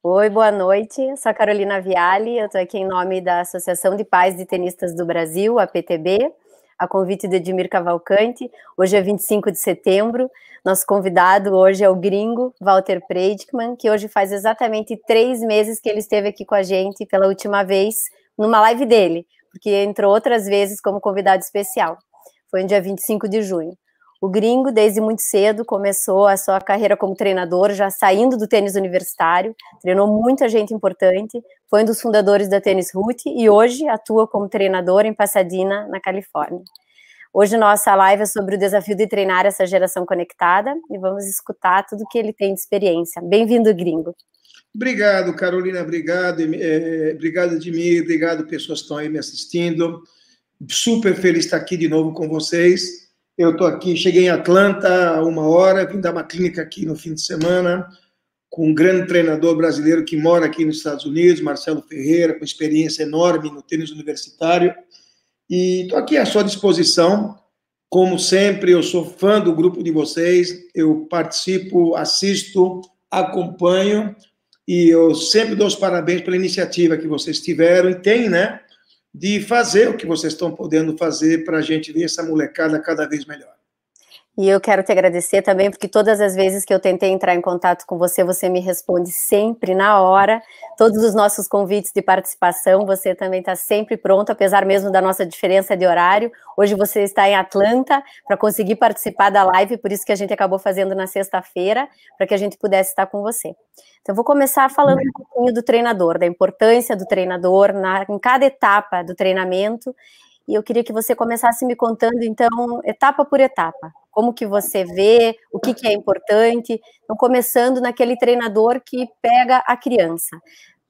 Oi, boa noite. Eu sou a Carolina Viale, eu estou aqui em nome da Associação de Pais de Tenistas do Brasil, a PTB, a convite de Edmir Cavalcante. Hoje é 25 de setembro. Nosso convidado hoje é o gringo Walter Preidkman, que hoje faz exatamente três meses que ele esteve aqui com a gente pela última vez numa live dele, porque entrou outras vezes como convidado especial. Foi no dia 25 de junho. O gringo, desde muito cedo, começou a sua carreira como treinador, já saindo do tênis universitário, treinou muita gente importante, foi um dos fundadores da Tênis Root e hoje atua como treinador em Pasadena, na Califórnia. Hoje nossa live é sobre o desafio de treinar essa geração conectada e vamos escutar tudo que ele tem de experiência. Bem-vindo, gringo. Obrigado, Carolina, obrigado, é, obrigado, Edmir, obrigado, pessoas que estão aí me assistindo. Super feliz de estar aqui de novo com vocês. Eu estou aqui, cheguei em Atlanta há uma hora, vim dar uma clínica aqui no fim de semana com um grande treinador brasileiro que mora aqui nos Estados Unidos, Marcelo Ferreira, com experiência enorme no tênis universitário. E estou aqui à sua disposição. Como sempre, eu sou fã do grupo de vocês, eu participo, assisto, acompanho, e eu sempre dou os parabéns pela iniciativa que vocês tiveram e têm, né? De fazer o que vocês estão podendo fazer para a gente ver essa molecada cada vez melhor. E eu quero te agradecer também, porque todas as vezes que eu tentei entrar em contato com você, você me responde sempre na hora. Todos os nossos convites de participação, você também está sempre pronto, apesar mesmo da nossa diferença de horário. Hoje você está em Atlanta para conseguir participar da live, por isso que a gente acabou fazendo na sexta-feira, para que a gente pudesse estar com você. Então, vou começar falando um pouquinho do treinador, da importância do treinador na, em cada etapa do treinamento. E eu queria que você começasse me contando, então, etapa por etapa como que você vê, o que, que é importante. Então, começando naquele treinador que pega a criança.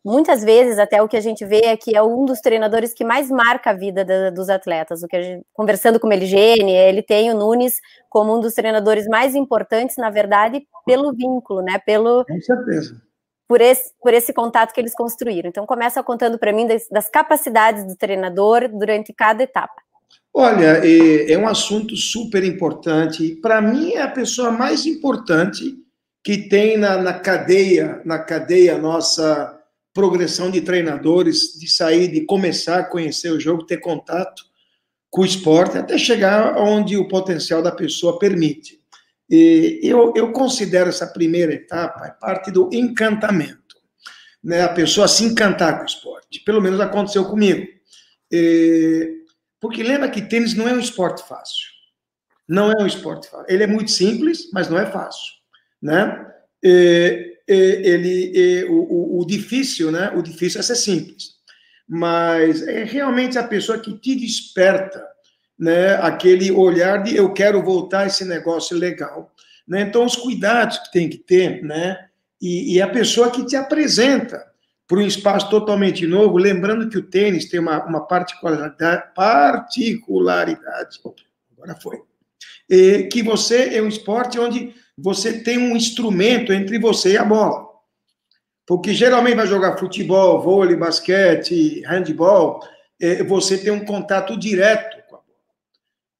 Muitas vezes, até o que a gente vê é que é um dos treinadores que mais marca a vida da, dos atletas. O que gente, conversando com o Meligene, ele tem o Nunes como um dos treinadores mais importantes, na verdade, pelo vínculo, né? Pelo, com certeza. Por esse, por esse contato que eles construíram. Então, começa contando para mim das, das capacidades do treinador durante cada etapa. Olha, é um assunto super importante. Para mim, é a pessoa mais importante que tem na, na cadeia, na cadeia nossa progressão de treinadores, de sair, de começar a conhecer o jogo, ter contato com o esporte, até chegar onde o potencial da pessoa permite. E eu, eu considero essa primeira etapa parte do encantamento. Né? A pessoa se encantar com o esporte. Pelo menos aconteceu comigo. E porque lembra que tênis não é um esporte fácil. Não é um esporte fácil. Ele é muito simples, mas não é fácil, né? ele, o, o, o difícil, né? O difícil é ser simples. Mas é realmente a pessoa que te desperta, né? Aquele olhar de eu quero voltar esse negócio legal, né? Então os cuidados que tem que ter, né? E, e a pessoa que te apresenta, para um espaço totalmente novo, lembrando que o tênis tem uma, uma particularidade, particularidade, agora foi, e que você é um esporte onde você tem um instrumento entre você e a bola. Porque geralmente vai jogar futebol, vôlei, basquete, handball, é, você tem um contato direto.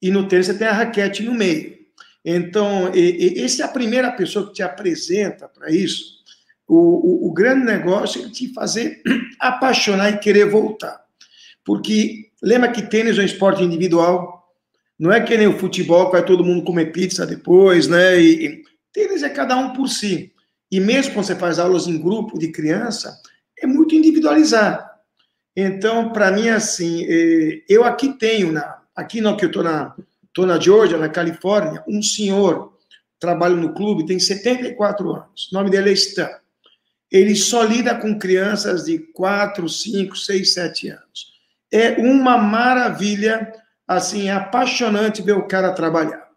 E no tênis você tem a raquete no meio. Então, e, e, essa é a primeira pessoa que te apresenta para isso o, o, o grande negócio é te fazer apaixonar e querer voltar. Porque lembra que tênis é um esporte individual, não é que nem o futebol que vai todo mundo comer pizza depois, né? E, e tênis é cada um por si. E mesmo quando você faz aulas em grupo de criança, é muito individualizado. Então, para mim, assim, é, eu aqui tenho, na, aqui não, que eu estou na, tô na Georgia, na Califórnia, um senhor, trabalha no clube, tem 74 anos. O nome dele é Stan ele só lida com crianças de 4, 5, 6, 7 anos. É uma maravilha, assim, é apaixonante ver o cara trabalhar.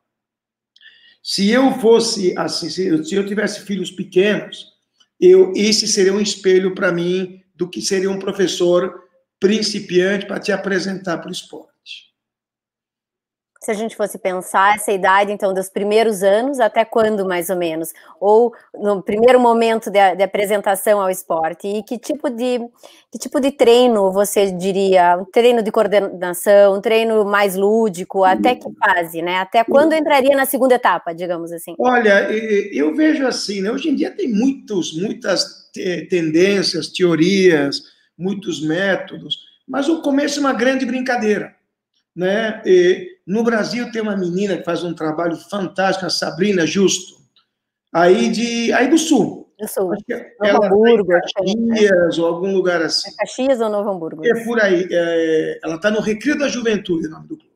Se eu fosse assim, se eu, se eu tivesse filhos pequenos, eu esse seria um espelho para mim do que seria um professor principiante para te apresentar para o esporte se a gente fosse pensar essa idade, então, dos primeiros anos, até quando mais ou menos? Ou no primeiro momento de, de, apresentação ao esporte? E que tipo de, que tipo de treino você diria? Um treino de coordenação, um treino mais lúdico, até que fase, né? Até quando entraria na segunda etapa, digamos assim? Olha, eu vejo assim, né? Hoje em dia tem muitos, muitas tendências, teorias, muitos métodos, mas o começo é uma grande brincadeira. Né? E no Brasil tem uma menina que faz um trabalho fantástico, a Sabrina Justo, aí, de, aí do Sul. Do Sul. Acho que Novo ela Hamburgo. Caxias, ou algum lugar assim. É Caxias ou Novo Hamburgo? É por aí. É, ela está no Recreio da Juventude, o nome do clube.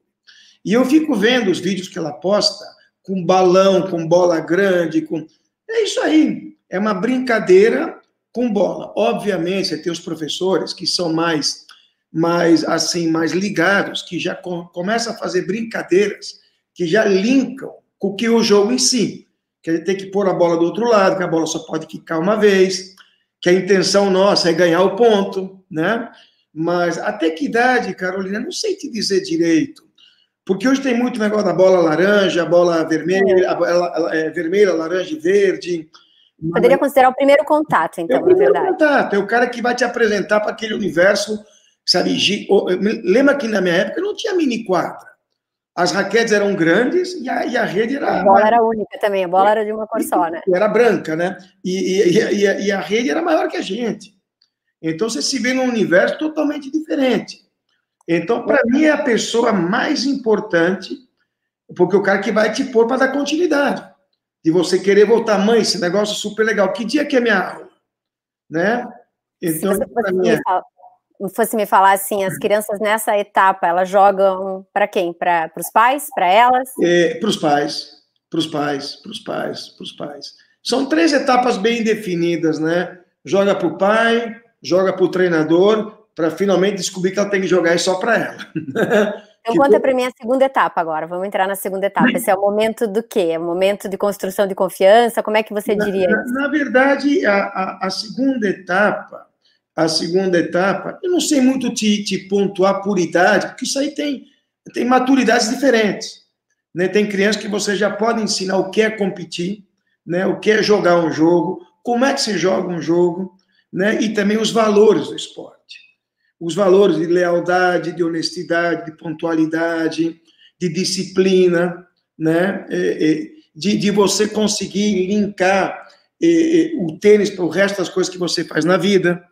E eu fico vendo os vídeos que ela posta, com balão, com bola grande, com. É isso aí. É uma brincadeira com bola. Obviamente, você tem os professores que são mais, mais assim, mais ligados, que já com, começam a fazer brincadeiras, que já linkam com o que o jogo em si. Que ele tem que pôr a bola do outro lado, que a bola só pode quicar uma vez, que a intenção nossa é ganhar o ponto, né? Mas até que idade, Carolina, não sei te dizer direito. Porque hoje tem muito negócio da bola laranja, a bola vermelha, a, a, é, vermelha, laranja e verde. Poderia considerar o primeiro contato, então, é o primeiro verdade. contato, é o cara que vai te apresentar para aquele universo, sabe? Lembra que na minha época não tinha mini quadra. As raquetes eram grandes e a, e a rede era. A bola era única também, a bola era de uma cor só, né? Era branca, né? E, e, e, a rede era maior que a gente. Então você se vê num universo totalmente diferente. Então, para mim, é a pessoa mais importante, porque o cara que vai te pôr para dar continuidade de você querer voltar, mãe, esse negócio é super legal. Que dia que é minha aula? Né? Então, fosse, me, é... falar, fosse me falar assim, as crianças nessa etapa, elas jogam para quem? Para os pais? Para elas? É, para os pais, para os pais, para os pais, para os pais. São três etapas bem definidas, né? Joga para o pai, joga para o treinador, para finalmente descobrir que ela tem que jogar só para ela. Então, que conta para mim a segunda etapa agora. Vamos entrar na segunda etapa. Esse é o momento do quê? É o momento de construção de confiança? Como é que você diria na, isso? Na verdade, a, a, a, segunda etapa, a segunda etapa, eu não sei muito te, te pontuar por idade, porque isso aí tem, tem maturidades diferentes. Né? Tem crianças que você já pode ensinar o que é competir, né? o que é jogar um jogo, como é que se joga um jogo, né? e também os valores do esporte os valores de lealdade, de honestidade, de pontualidade, de disciplina, né? É, é, de, de você conseguir linkar é, o tênis para o resto das coisas que você faz na vida,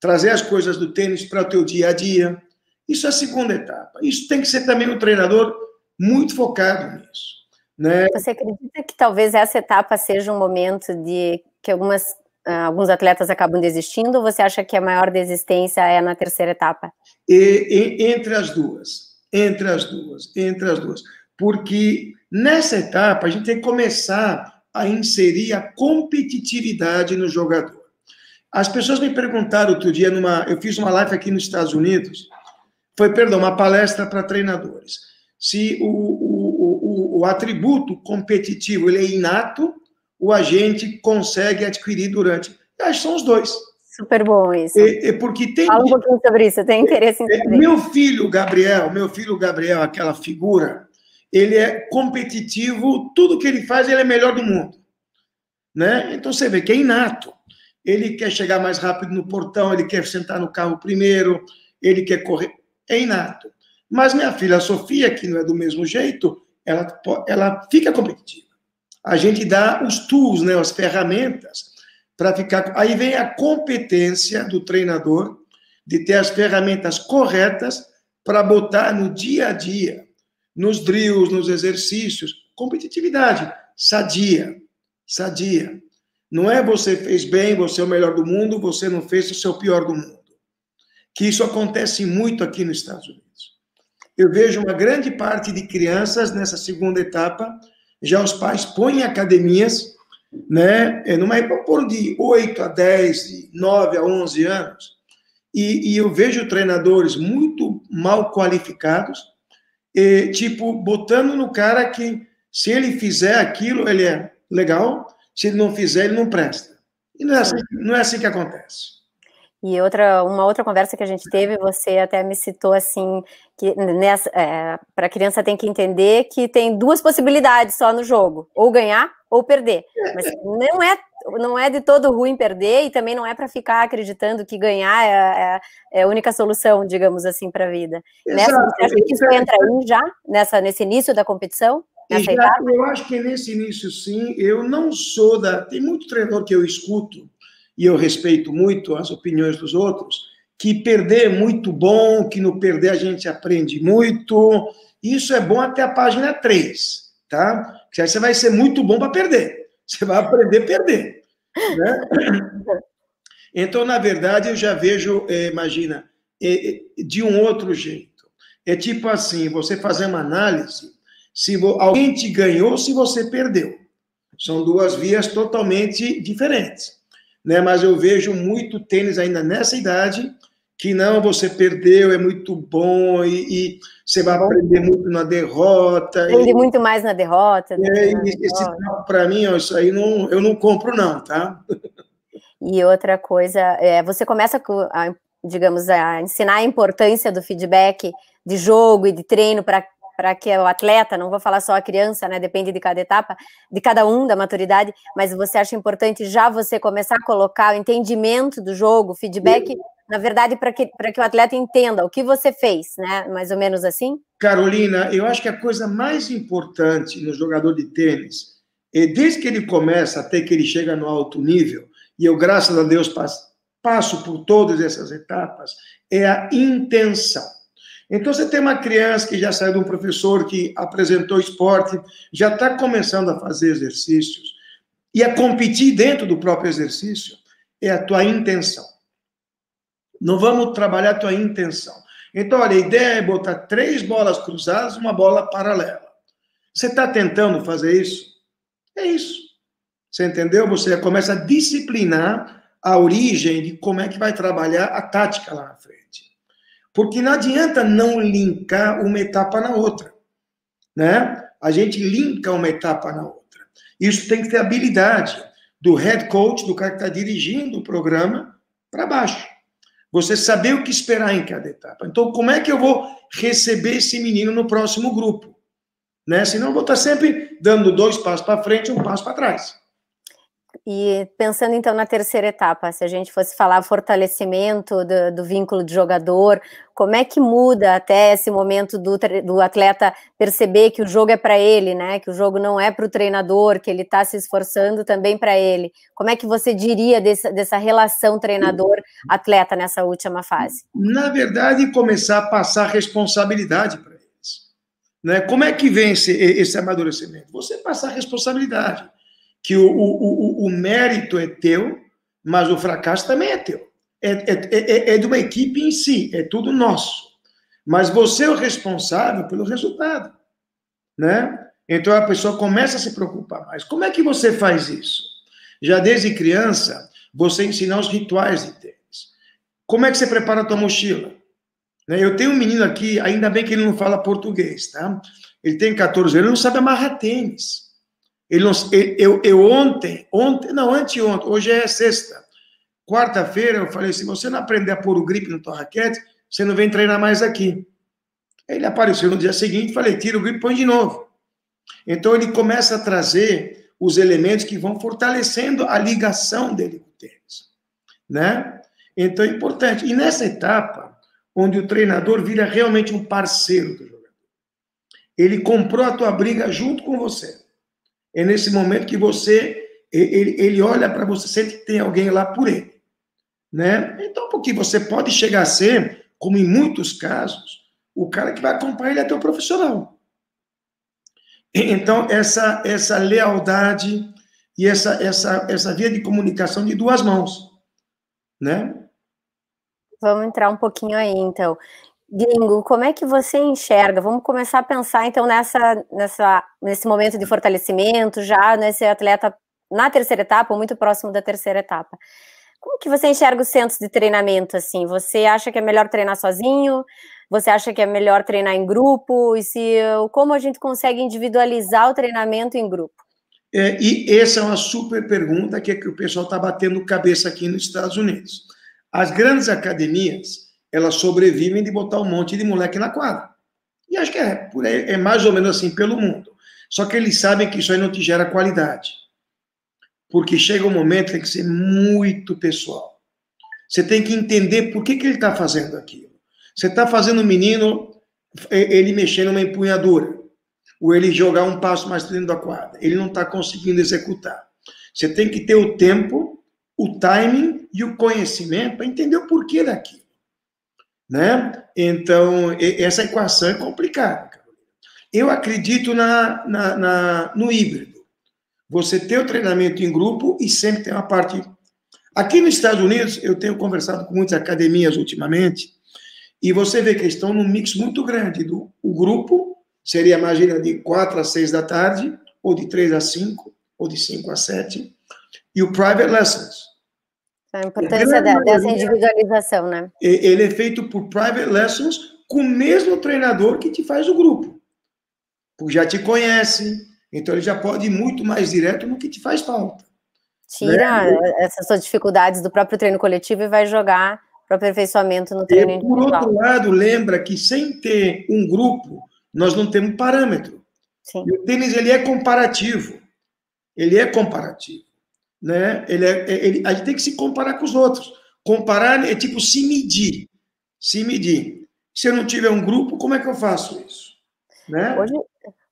trazer as coisas do tênis para o teu dia a dia. Isso é a segunda etapa. Isso tem que ser também um treinador muito focado nisso. Né? Você acredita que talvez essa etapa seja um momento de que algumas ah, alguns atletas acabam desistindo, ou você acha que a maior desistência é na terceira etapa? E, e, entre as duas, entre as duas, entre as duas. Porque nessa etapa a gente tem que começar a inserir a competitividade no jogador. As pessoas me perguntaram outro dia, numa, eu fiz uma live aqui nos Estados Unidos, foi, perdão, uma palestra para treinadores. Se o, o, o, o atributo competitivo ele é inato o agente consegue adquirir durante. Acho que são os dois. Super bom isso. É, é porque tem. Fala um pouquinho sobre isso, eu tenho interesse em é, saber. Meu filho Gabriel, meu filho Gabriel, aquela figura, ele é competitivo, tudo que ele faz, ele é melhor do mundo. Né? Então você vê que é inato. Ele quer chegar mais rápido no portão, ele quer sentar no carro primeiro, ele quer correr. É inato. Mas minha filha Sofia, que não é do mesmo jeito, ela, ela fica competitiva a gente dá os tools, né, as ferramentas para ficar. Aí vem a competência do treinador de ter as ferramentas corretas para botar no dia a dia, nos drills, nos exercícios, competitividade, sadia, sadia. Não é você fez bem, você é o melhor do mundo, você não fez, você é o pior do mundo. Que isso acontece muito aqui nos Estados Unidos. Eu vejo uma grande parte de crianças nessa segunda etapa já os pais põem academias, né, é, numa época de 8 a 10, de 9 a 11 anos, e, e eu vejo treinadores muito mal qualificados, e, tipo, botando no cara que se ele fizer aquilo, ele é legal, se ele não fizer, ele não presta. E não é assim, não é assim que acontece. E outra, uma outra conversa que a gente teve, você até me citou assim que nessa é, para a criança tem que entender que tem duas possibilidades só no jogo, ou ganhar ou perder. Mas não é não é de todo ruim perder e também não é para ficar acreditando que ganhar é, é, é, a única solução, digamos assim, para a vida. Nessa, você acha que isso entra aí já nessa nesse início da competição? Já, eu acho que nesse início sim. Eu não sou da. Tem muito treinador que eu escuto e eu respeito muito as opiniões dos outros, que perder é muito bom, que no perder a gente aprende muito. Isso é bom até a página 3, tá? Porque aí você vai ser muito bom para perder. Você vai aprender a perder. Né? Então, na verdade, eu já vejo, é, imagina, é, de um outro jeito. É tipo assim, você fazer uma análise, se alguém te ganhou, se você perdeu. São duas vias totalmente diferentes. Né? Mas eu vejo muito tênis ainda nessa idade, que não, você perdeu, é muito bom, e, e você vai aprender muito na derrota. Aprende e, muito mais na derrota. É, na esse para mim, ó, isso aí não, eu não compro, não, tá? E outra coisa, é, você começa a, digamos, a ensinar a importância do feedback de jogo e de treino para para que o atleta, não vou falar só a criança, né? Depende de cada etapa, de cada um, da maturidade, mas você acha importante já você começar a colocar o entendimento do jogo, feedback, na verdade, para que, que o atleta entenda o que você fez, né? Mais ou menos assim? Carolina, eu acho que a coisa mais importante no jogador de tênis é desde que ele começa até que ele chega no alto nível, e eu, graças a Deus, passo por todas essas etapas, é a intenção. Então, você tem uma criança que já saiu de um professor que apresentou esporte, já está começando a fazer exercícios, e a competir dentro do próprio exercício, é a tua intenção. Não vamos trabalhar a tua intenção. Então, olha, a ideia é botar três bolas cruzadas, uma bola paralela. Você está tentando fazer isso? É isso. Você entendeu? Você começa a disciplinar a origem de como é que vai trabalhar a tática lá na frente. Porque não adianta não linkar uma etapa na outra, né? A gente linka uma etapa na outra. Isso tem que ter habilidade do head coach, do cara que está dirigindo o programa, para baixo. Você saber o que esperar em cada etapa. Então, como é que eu vou receber esse menino no próximo grupo? Né? Senão eu vou estar tá sempre dando dois passos para frente e um passo para trás. E pensando então na terceira etapa, se a gente fosse falar fortalecimento do, do vínculo de jogador, como é que muda até esse momento do, do atleta perceber que o jogo é para ele, né? Que o jogo não é para o treinador, que ele está se esforçando também para ele. Como é que você diria dessa, dessa relação treinador-atleta nessa última fase? Na verdade, começar a passar responsabilidade para eles. Né? Como é que esse, esse amadurecimento? Você passar responsabilidade que o, o, o, o mérito é teu, mas o fracasso também é teu. É, é, é, é de uma equipe em si, é tudo nosso. Mas você é o responsável pelo resultado, né? Então a pessoa começa a se preocupar mais. Como é que você faz isso? Já desde criança, você ensinar os rituais de tênis. Como é que você prepara a tua mochila? Né, eu tenho um menino aqui, ainda bem que ele não fala português, tá? Ele tem 14 anos, ele não sabe amarrar tênis. Ele não, eu, eu ontem, ontem, não, anteontem, hoje é sexta. Quarta-feira eu falei: se você não aprender a pôr o grip no tua raquete, você não vem treinar mais aqui. Ele apareceu no dia seguinte, falei: tira o grip põe de novo. Então ele começa a trazer os elementos que vão fortalecendo a ligação dele com o tênis, né? Então é importante. E nessa etapa, onde o treinador vira realmente um parceiro do jogador, ele comprou a tua briga junto com você. É nesse momento que você ele, ele olha para você, sente que tem alguém lá por ele. Né? Então, porque você pode chegar a ser, como em muitos casos, o cara que vai acompanhar ele até o profissional. Então, essa, essa lealdade e essa, essa, essa via de comunicação de duas mãos, né? Vamos entrar um pouquinho aí, então. Gringo, como é que você enxerga? Vamos começar a pensar então nessa, nessa, nesse momento de fortalecimento, já nesse atleta na terceira etapa, ou muito próximo da terceira etapa. Como que você enxerga os centros de treinamento assim? Você acha que é melhor treinar sozinho? Você acha que é melhor treinar em grupo? E se como a gente consegue individualizar o treinamento em grupo? É, e essa é uma super pergunta que, é que o pessoal está batendo cabeça aqui nos Estados Unidos. As grandes academias elas sobrevivem de botar um monte de moleque na quadra. E acho que é, é mais ou menos assim pelo mundo. Só que eles sabem que isso aí não te gera qualidade. Porque chega um momento que tem que ser muito pessoal. Você tem que entender por que, que ele está fazendo aquilo. Você está fazendo o menino ele mexer numa empunhadura, ou ele jogar um passo mais dentro da quadra. Ele não está conseguindo executar. Você tem que ter o tempo o timing e o conhecimento para entender o porquê daquilo. Né? Então, essa equação é complicada. Eu acredito na, na, na, no híbrido. Você tem o treinamento em grupo e sempre tem uma parte. Aqui nos Estados Unidos, eu tenho conversado com muitas academias ultimamente, e você vê que estão num mix muito grande do o grupo, seria, imagina, de 4 a 6 da tarde, ou de 3 a 5, ou de 5 a 7, e o private lessons. A importância dessa individualização, né? Ele é feito por private lessons com o mesmo treinador que te faz o grupo. Porque já te conhece, então ele já pode ir muito mais direto no que te faz falta. Tira né? essas suas dificuldades do próprio treino coletivo e vai jogar para aperfeiçoamento no treino e, Por outro lado, lembra que sem ter um grupo, nós não temos parâmetro. Sim. E o tênis ele é comparativo. Ele é comparativo né? Ele é, é, ele, a gente tem que se comparar com os outros. Comparar é tipo se medir. Se medir. Se eu não tiver um grupo, como é que eu faço isso? Né? Hoje,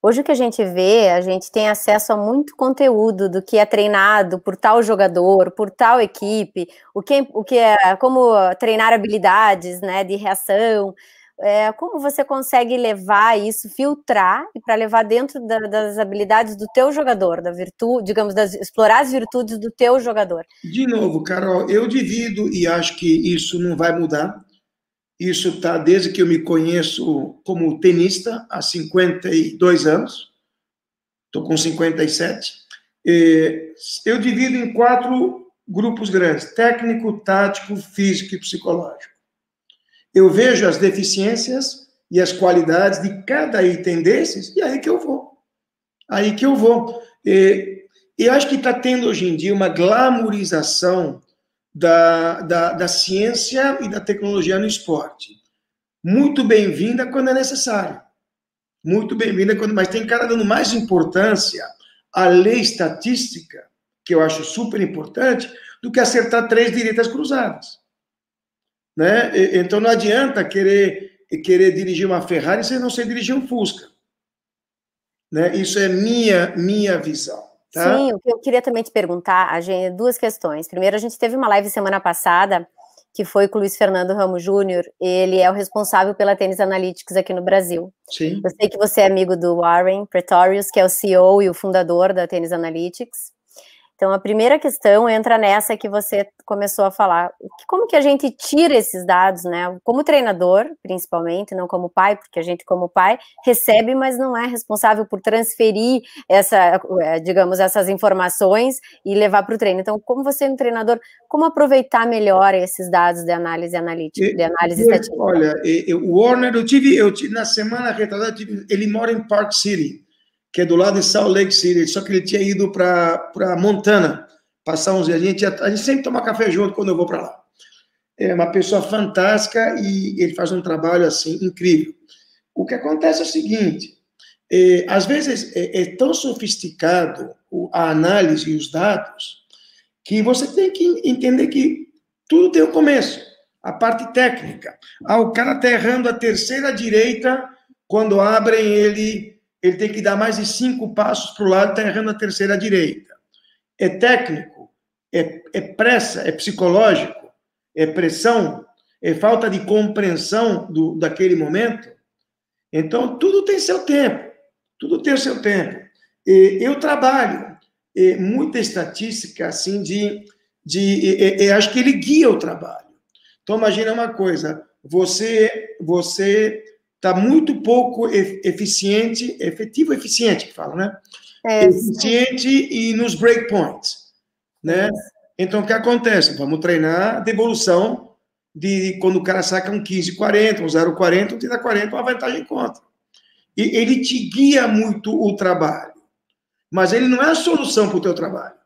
hoje o que a gente vê, a gente tem acesso a muito conteúdo do que é treinado por tal jogador, por tal equipe, o que, o que é como treinar habilidades né, de reação é, como você consegue levar isso, filtrar para levar dentro da, das habilidades do teu jogador, da virtude, digamos, das, explorar as virtudes do teu jogador? De novo, Carol, eu divido e acho que isso não vai mudar. Isso está desde que eu me conheço como tenista, há 52 anos. Estou com 57. Eu divido em quatro grupos grandes: técnico, tático, físico e psicológico. Eu vejo as deficiências e as qualidades de cada item desses, e aí que eu vou. Aí que eu vou. E, acho que está tendo hoje em dia uma glamorização da, da, da ciência e da tecnologia no esporte. Muito bem-vinda quando é necessário. Muito bem-vinda quando. Mas tem cara dando mais importância à lei estatística, que eu acho super importante, do que acertar três direitas cruzadas. Né? Então não adianta querer querer dirigir uma Ferrari sem não ser dirigir um Fusca. Né? Isso é minha minha visão. Tá? Sim, o que eu queria também te perguntar, a gente, duas questões. Primeiro, a gente teve uma live semana passada que foi com o Luiz Fernando Ramos Júnior. Ele é o responsável pela Tênis Analytics aqui no Brasil. Sim. Eu sei que você é amigo do Warren Pretorius, que é o CEO e o fundador da Tênis Analytics. Então, a primeira questão entra nessa que você começou a falar. Como que a gente tira esses dados, né? Como treinador, principalmente, não como pai, porque a gente, como pai, recebe, mas não é responsável por transferir essa, é, digamos, essas informações e levar para o treino. Então, como você é um treinador, como aproveitar melhor esses dados de análise analítica, de análise estatística? Olha, o Warner, eu tive, eu tive, na semana retrasada, ele mora em Park City que é do lado de Salt Lake City, só que ele tinha ido para Montana passar uns dias. A gente, a gente sempre toma café junto quando eu vou para lá. É uma pessoa fantástica e ele faz um trabalho assim incrível. O que acontece é o seguinte: é, às vezes é, é, tão sofisticado a análise e os dados que você tem que entender que tudo tem um começo. A parte técnica. Ah, o cara está errando a terceira direita quando abrem ele ele tem que dar mais de cinco passos para o lado, está errando a terceira direita. É técnico, é, é pressa, é psicológico, é pressão, é falta de compreensão do, daquele momento. Então, tudo tem seu tempo, tudo tem seu tempo. E eu trabalho e muita estatística, assim, de, de, de acho que ele guia o trabalho. Então, imagina uma coisa, você, você está muito pouco eficiente, efetivo eficiente, que fala, né? É, eficiente e nos breakpoints, né? Então, o que acontece? Vamos treinar a devolução de quando o cara saca um 15,40, um 0,40, um 30,40, uma vantagem contra. E ele te guia muito o trabalho, mas ele não é a solução para o teu trabalho.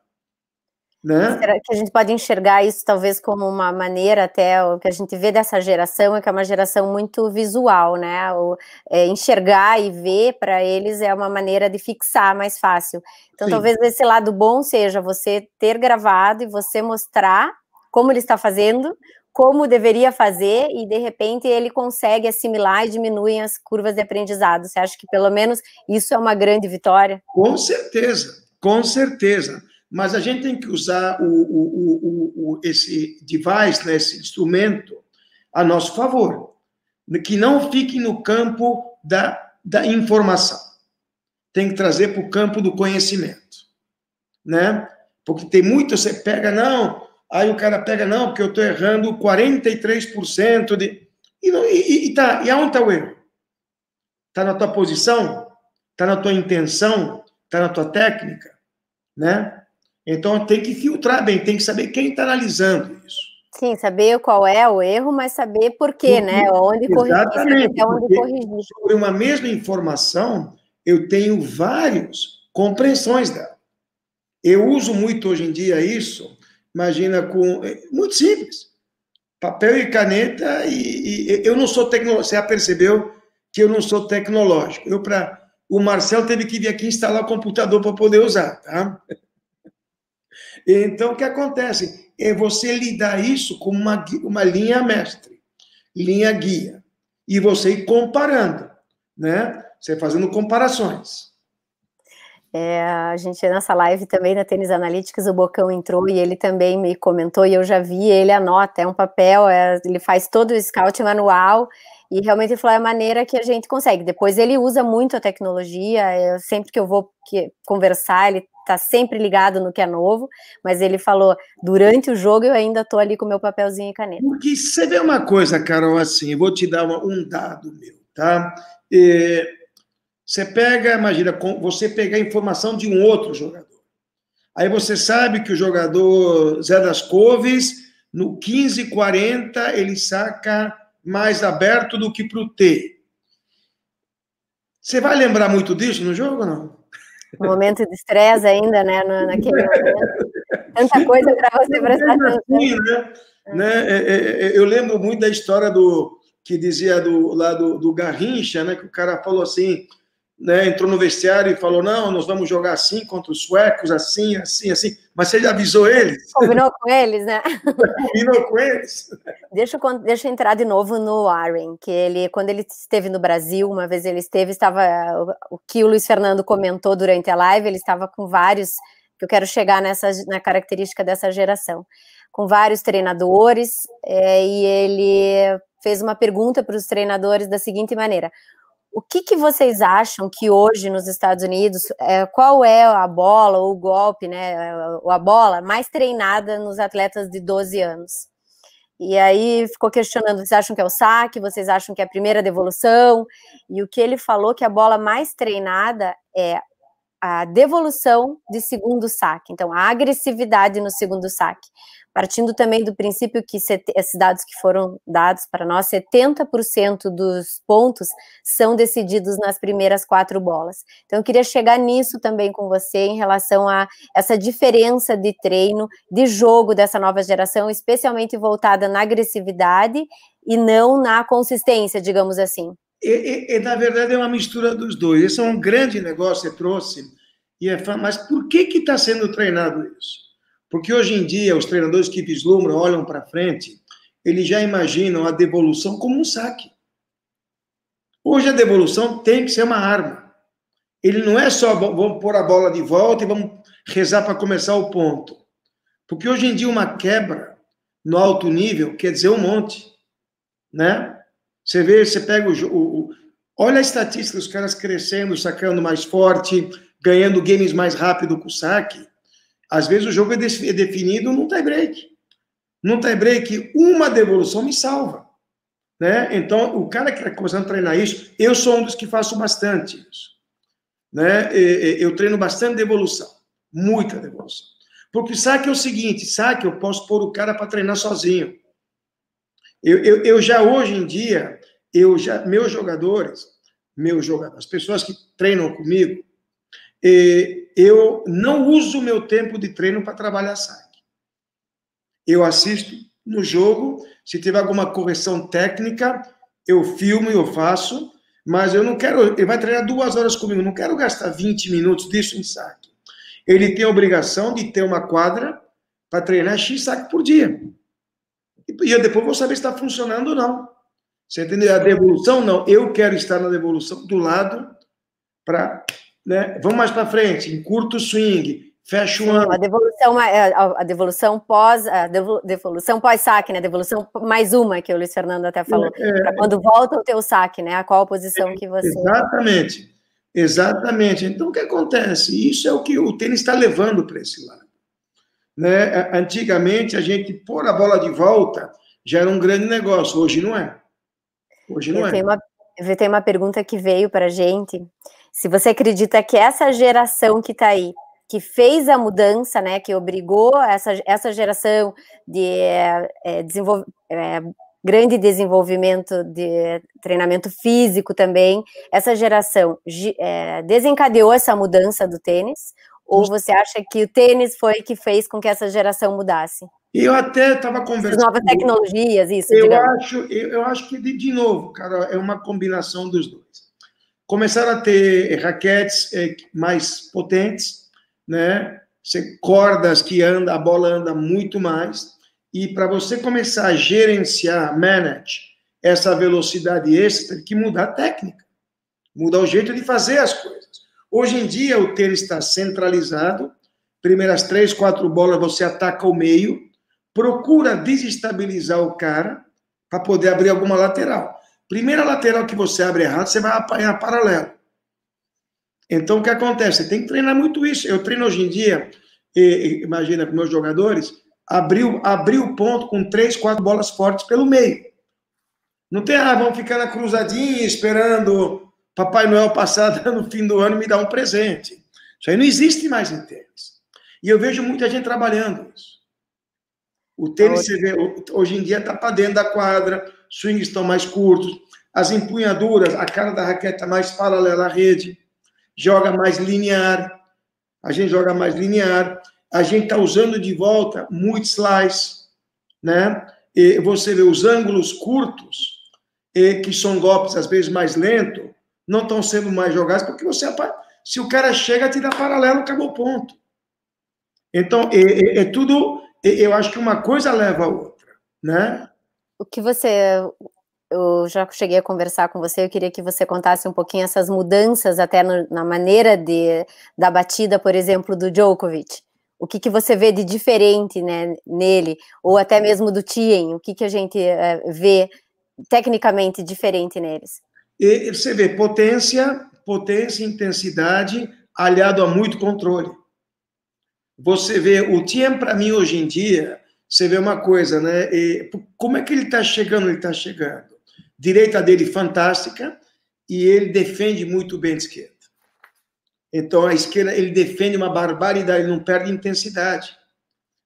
Né? Será que a gente pode enxergar isso talvez como uma maneira até o que a gente vê dessa geração é que é uma geração muito visual, né? O, é, enxergar e ver para eles é uma maneira de fixar mais fácil. Então Sim. talvez esse lado bom seja você ter gravado e você mostrar como ele está fazendo, como deveria fazer e de repente ele consegue assimilar e diminuem as curvas de aprendizado. Você acha que pelo menos isso é uma grande vitória? Com certeza, com certeza mas a gente tem que usar o, o, o, esse device, né, esse instrumento, a nosso favor, que não fique no campo da, da informação. Tem que trazer para o campo do conhecimento, né? Porque tem muito, você pega, não, aí o cara pega, não, porque eu estou errando 43% de... E, e, e, tá, e aonde está o erro? Está na tua posição? Está na tua intenção? Está na tua técnica? Né? Então tem que filtrar bem, tem que saber quem está analisando isso. Sim, saber qual é o erro, mas saber por quê, né? Onde corrigir, onde corrigir. Sobre uma mesma informação, eu tenho várias compreensões dela. Eu uso muito hoje em dia isso, imagina com é, muito simples. Papel e caneta e, e eu não sou tecnológico, você já percebeu que eu não sou tecnológico. Eu para o Marcel teve que vir aqui instalar o computador para poder usar, tá? Então, o que acontece? É você lidar isso como uma, uma linha mestre, linha guia, e você ir comparando, né? Você fazendo comparações. É, a gente nessa live também na Tênis Analytics, o Bocão entrou e ele também me comentou, e eu já vi, ele anota, é um papel, é, ele faz todo o scout manual, e realmente ele falou, é a maneira que a gente consegue. Depois ele usa muito a tecnologia, eu, sempre que eu vou que, conversar, ele está sempre ligado no que é novo, mas ele falou, durante o jogo eu ainda estou ali com meu papelzinho e caneta. Porque você vê uma coisa, Carol, assim, eu vou te dar uma, um dado meu, tá? É, você pega, imagina, você pegar informação de um outro jogador. Aí você sabe que o jogador Zé das Coves, no 15:40 ele saca mais aberto do que para o T. Você vai lembrar muito disso no jogo ou não? Um momento de estresse ainda, né? Naquele momento. Tanta coisa para você prestar atenção. Assim, né? né? É, é, é, eu lembro muito da história do que dizia do, lá do, do Garrincha, né? Que o cara falou assim: né, entrou no vestiário e falou: não, nós vamos jogar assim contra os suecos, assim, assim, assim. Mas você já avisou eles? Combinou com eles, né? Combinou com eles. Deixa eu, deixa eu entrar de novo no Aaron, que ele, quando ele esteve no Brasil, uma vez ele esteve, estava. O que o Luiz Fernando comentou durante a live, ele estava com vários. Que eu quero chegar nessa, na característica dessa geração, com vários treinadores, é, e ele fez uma pergunta para os treinadores da seguinte maneira: o que, que vocês acham que hoje nos Estados Unidos, é, qual é a bola ou o golpe, né, a bola mais treinada nos atletas de 12 anos? E aí ficou questionando, vocês acham que é o saque, vocês acham que é a primeira devolução? E o que ele falou que a bola mais treinada é a devolução de segundo saque, então a agressividade no segundo saque partindo também do princípio que esses dados que foram dados para nós, 70% dos pontos são decididos nas primeiras quatro bolas. Então, eu queria chegar nisso também com você em relação a essa diferença de treino, de jogo dessa nova geração, especialmente voltada na agressividade e não na consistência, digamos assim. E, e, na verdade, é uma mistura dos dois. Esse é um grande negócio que trouxe. E é, mas por que está sendo treinado isso? Porque hoje em dia, os treinadores que vislumbram, olham para frente, eles já imaginam a devolução como um saque. Hoje a devolução tem que ser uma arma. Ele não é só vamos pôr a bola de volta e vamos rezar para começar o ponto. Porque hoje em dia uma quebra no alto nível quer dizer um monte, né? Você vê, você pega o, o, o olha a estatística dos caras crescendo, sacando mais forte, ganhando games mais rápido com o saque. Às vezes o jogo é, é definido num tie-break. Num tie-break, uma devolução me salva. Né? Então, o cara que está começando a treinar isso, eu sou um dos que faço bastante isso. Né? Eu treino bastante devolução, muita devolução. Porque saque é o seguinte, saque eu posso pôr o cara para treinar sozinho. Eu, eu, eu, já hoje em dia, eu já meus jogadores, meus jogadores, as pessoas que treinam comigo, eu não uso meu tempo de treino para trabalhar saque. Eu assisto no jogo, se tiver alguma correção técnica, eu filmo e eu faço, mas eu não quero. Ele vai treinar duas horas comigo, não quero gastar 20 minutos disso em saque. Ele tem a obrigação de ter uma quadra para treinar X saque por dia. E eu depois vou saber se está funcionando ou não. Você entendeu? A devolução, não. Eu quero estar na devolução do lado para né? Vamos mais para frente, em curto swing, fecha o ano. A devolução, é, a devolução pós, a devolução pós-saque, né? A devolução mais uma, que o Luiz Fernando até falou. É, é, quando volta o teu saque, né? A qual posição é, que você. Exatamente. Exatamente. Então, o que acontece? Isso é o que o tênis está levando para esse lado. Né? Antigamente, a gente pôr a bola de volta já era um grande negócio, hoje não é. Hoje não eu é. Tenho uma, eu tenho uma pergunta que veio para a gente. Se você acredita que essa geração que está aí, que fez a mudança, né, que obrigou essa, essa geração de é, desenvolver, é, grande desenvolvimento de treinamento físico também, essa geração é, desencadeou essa mudança do tênis? Ou você acha que o tênis foi que fez com que essa geração mudasse? Eu até estava conversando. As novas tecnologias, isso. Eu acho, eu, eu, acho que de, de, novo, cara, é uma combinação dos dois. Começaram a ter raquetes é, mais potentes, né? cordas que anda, a bola anda muito mais. E para você começar a gerenciar, manage essa velocidade extra, tem que mudar a técnica, mudar o jeito de fazer as coisas. Hoje em dia, o tênis está centralizado, primeiras três, quatro bolas você ataca o meio, procura desestabilizar o cara para poder abrir alguma lateral. Primeira lateral que você abre errado, você vai apanhar paralelo. Então, o que acontece? Você tem que treinar muito isso. Eu treino hoje em dia, imagina com meus jogadores, abriu, abriu o ponto com três, quatro bolas fortes pelo meio. Não tem, ah, vamos ficar na cruzadinha esperando Papai Noel passar no fim do ano e me dar um presente. Isso aí não existe mais em tênis. E eu vejo muita gente trabalhando isso. O tênis, você vê, hoje em dia está para dentro da quadra, swings estão mais curtos, as empunhaduras, a cara da raquete está mais paralela à rede, joga mais linear, a gente joga mais linear, a gente está usando de volta muito slice, né? E você vê os ângulos curtos, que são golpes às vezes mais lentos, não estão sendo mais jogados porque você se o cara chega te dá paralelo acabou o ponto. Então é, é, é tudo, é, eu acho que uma coisa leva a outra, né? O que você eu já cheguei a conversar com você, eu queria que você contasse um pouquinho essas mudanças até no, na maneira de, da batida, por exemplo, do Djokovic o que, que você vê de diferente né, nele, ou até mesmo do Tien, o que, que a gente é, vê tecnicamente diferente neles? E você vê potência, potência, intensidade, aliado a muito controle. Você vê o Tien, para mim, hoje em dia, você vê uma coisa, né? E como é que ele está chegando? Ele está chegando. Direita dele fantástica e ele defende muito bem de esquerda. Então, a esquerda, ele defende uma barbaridade, ele não perde intensidade.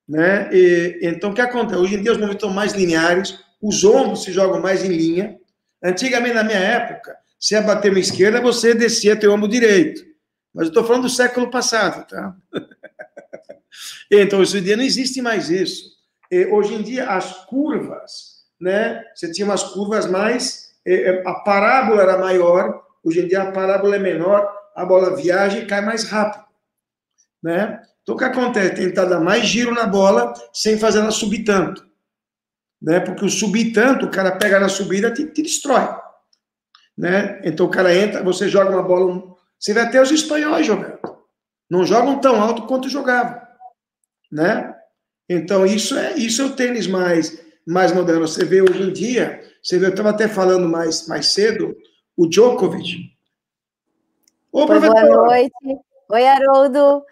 Né? E, então, o que acontece? Hoje em dia, os movimentos estão mais lineares, os ombros se jogam mais em linha. Antigamente, na minha época, se ia bater uma esquerda, você descia teu ombro direito. Mas eu estou falando do século passado, tá? então, hoje em dia não existe mais isso. E, hoje em dia, as curvas, né? Você tinha umas curvas mais... A parábola era maior, hoje em dia a parábola é menor, a bola viaja e cai mais rápido. Né? Então, o que acontece? Tentar dar mais giro na bola sem fazer ela subir tanto. Né? Porque o subir tanto, o cara pega na subida e te, te destrói. Né? Então, o cara entra, você joga uma bola. Você vê até os espanhóis jogando. Não jogam tão alto quanto jogavam. Né? Então, isso é, isso é o tênis mais, mais moderno. Você vê hoje em dia, você vê, eu estava até falando mais, mais cedo, o Djokovic, Ô, professor. Boa noite. Oi, Haroldo.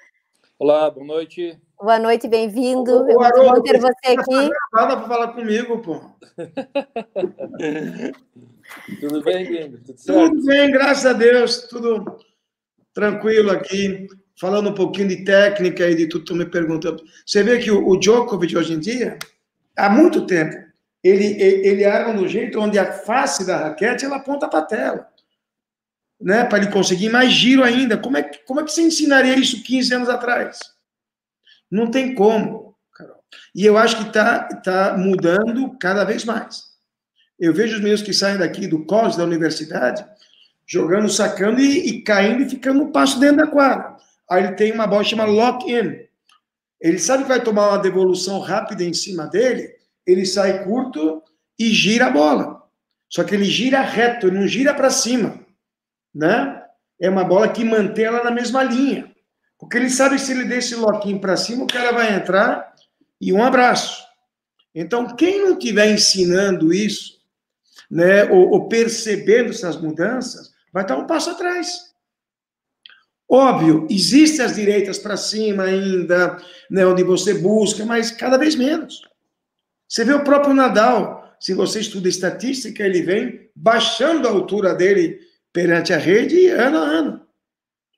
Olá, boa noite. Boa noite, bem-vindo. Eu vou ter você aqui. Nada para falar comigo, pô. tudo bem, Guilherme? Tudo, tudo bem, graças a Deus. Tudo tranquilo aqui. Falando um pouquinho de técnica e de tudo tu me perguntando. Você vê que o, o Djokovic, hoje em dia, há muito tempo, ele, ele, ele arma no jeito onde a face da raquete ela aponta para a tela né, para ele conseguir mais giro ainda. Como é, que, como é que você ensinaria isso 15 anos atrás? Não tem como, Carol. E eu acho que está tá mudando cada vez mais. Eu vejo os meninos que saem daqui do COS da universidade jogando, sacando e, e caindo e ficando no passo dentro da quadra. Aí ele tem uma bola chamada lock-in. Ele sabe que vai tomar uma devolução rápida em cima dele, ele sai curto e gira a bola. Só que ele gira reto, ele não gira para cima né? É uma bola que mantém ela na mesma linha. Porque ele sabe que se ele der esse loquinho para cima, o cara vai entrar e um abraço. Então, quem não estiver ensinando isso, né, ou, ou percebendo essas mudanças, vai estar um passo atrás. Óbvio, existem as direitas para cima ainda, né, onde você busca, mas cada vez menos. Você vê o próprio Nadal, se você estuda estatística, ele vem baixando a altura dele perante a rede ano a ano.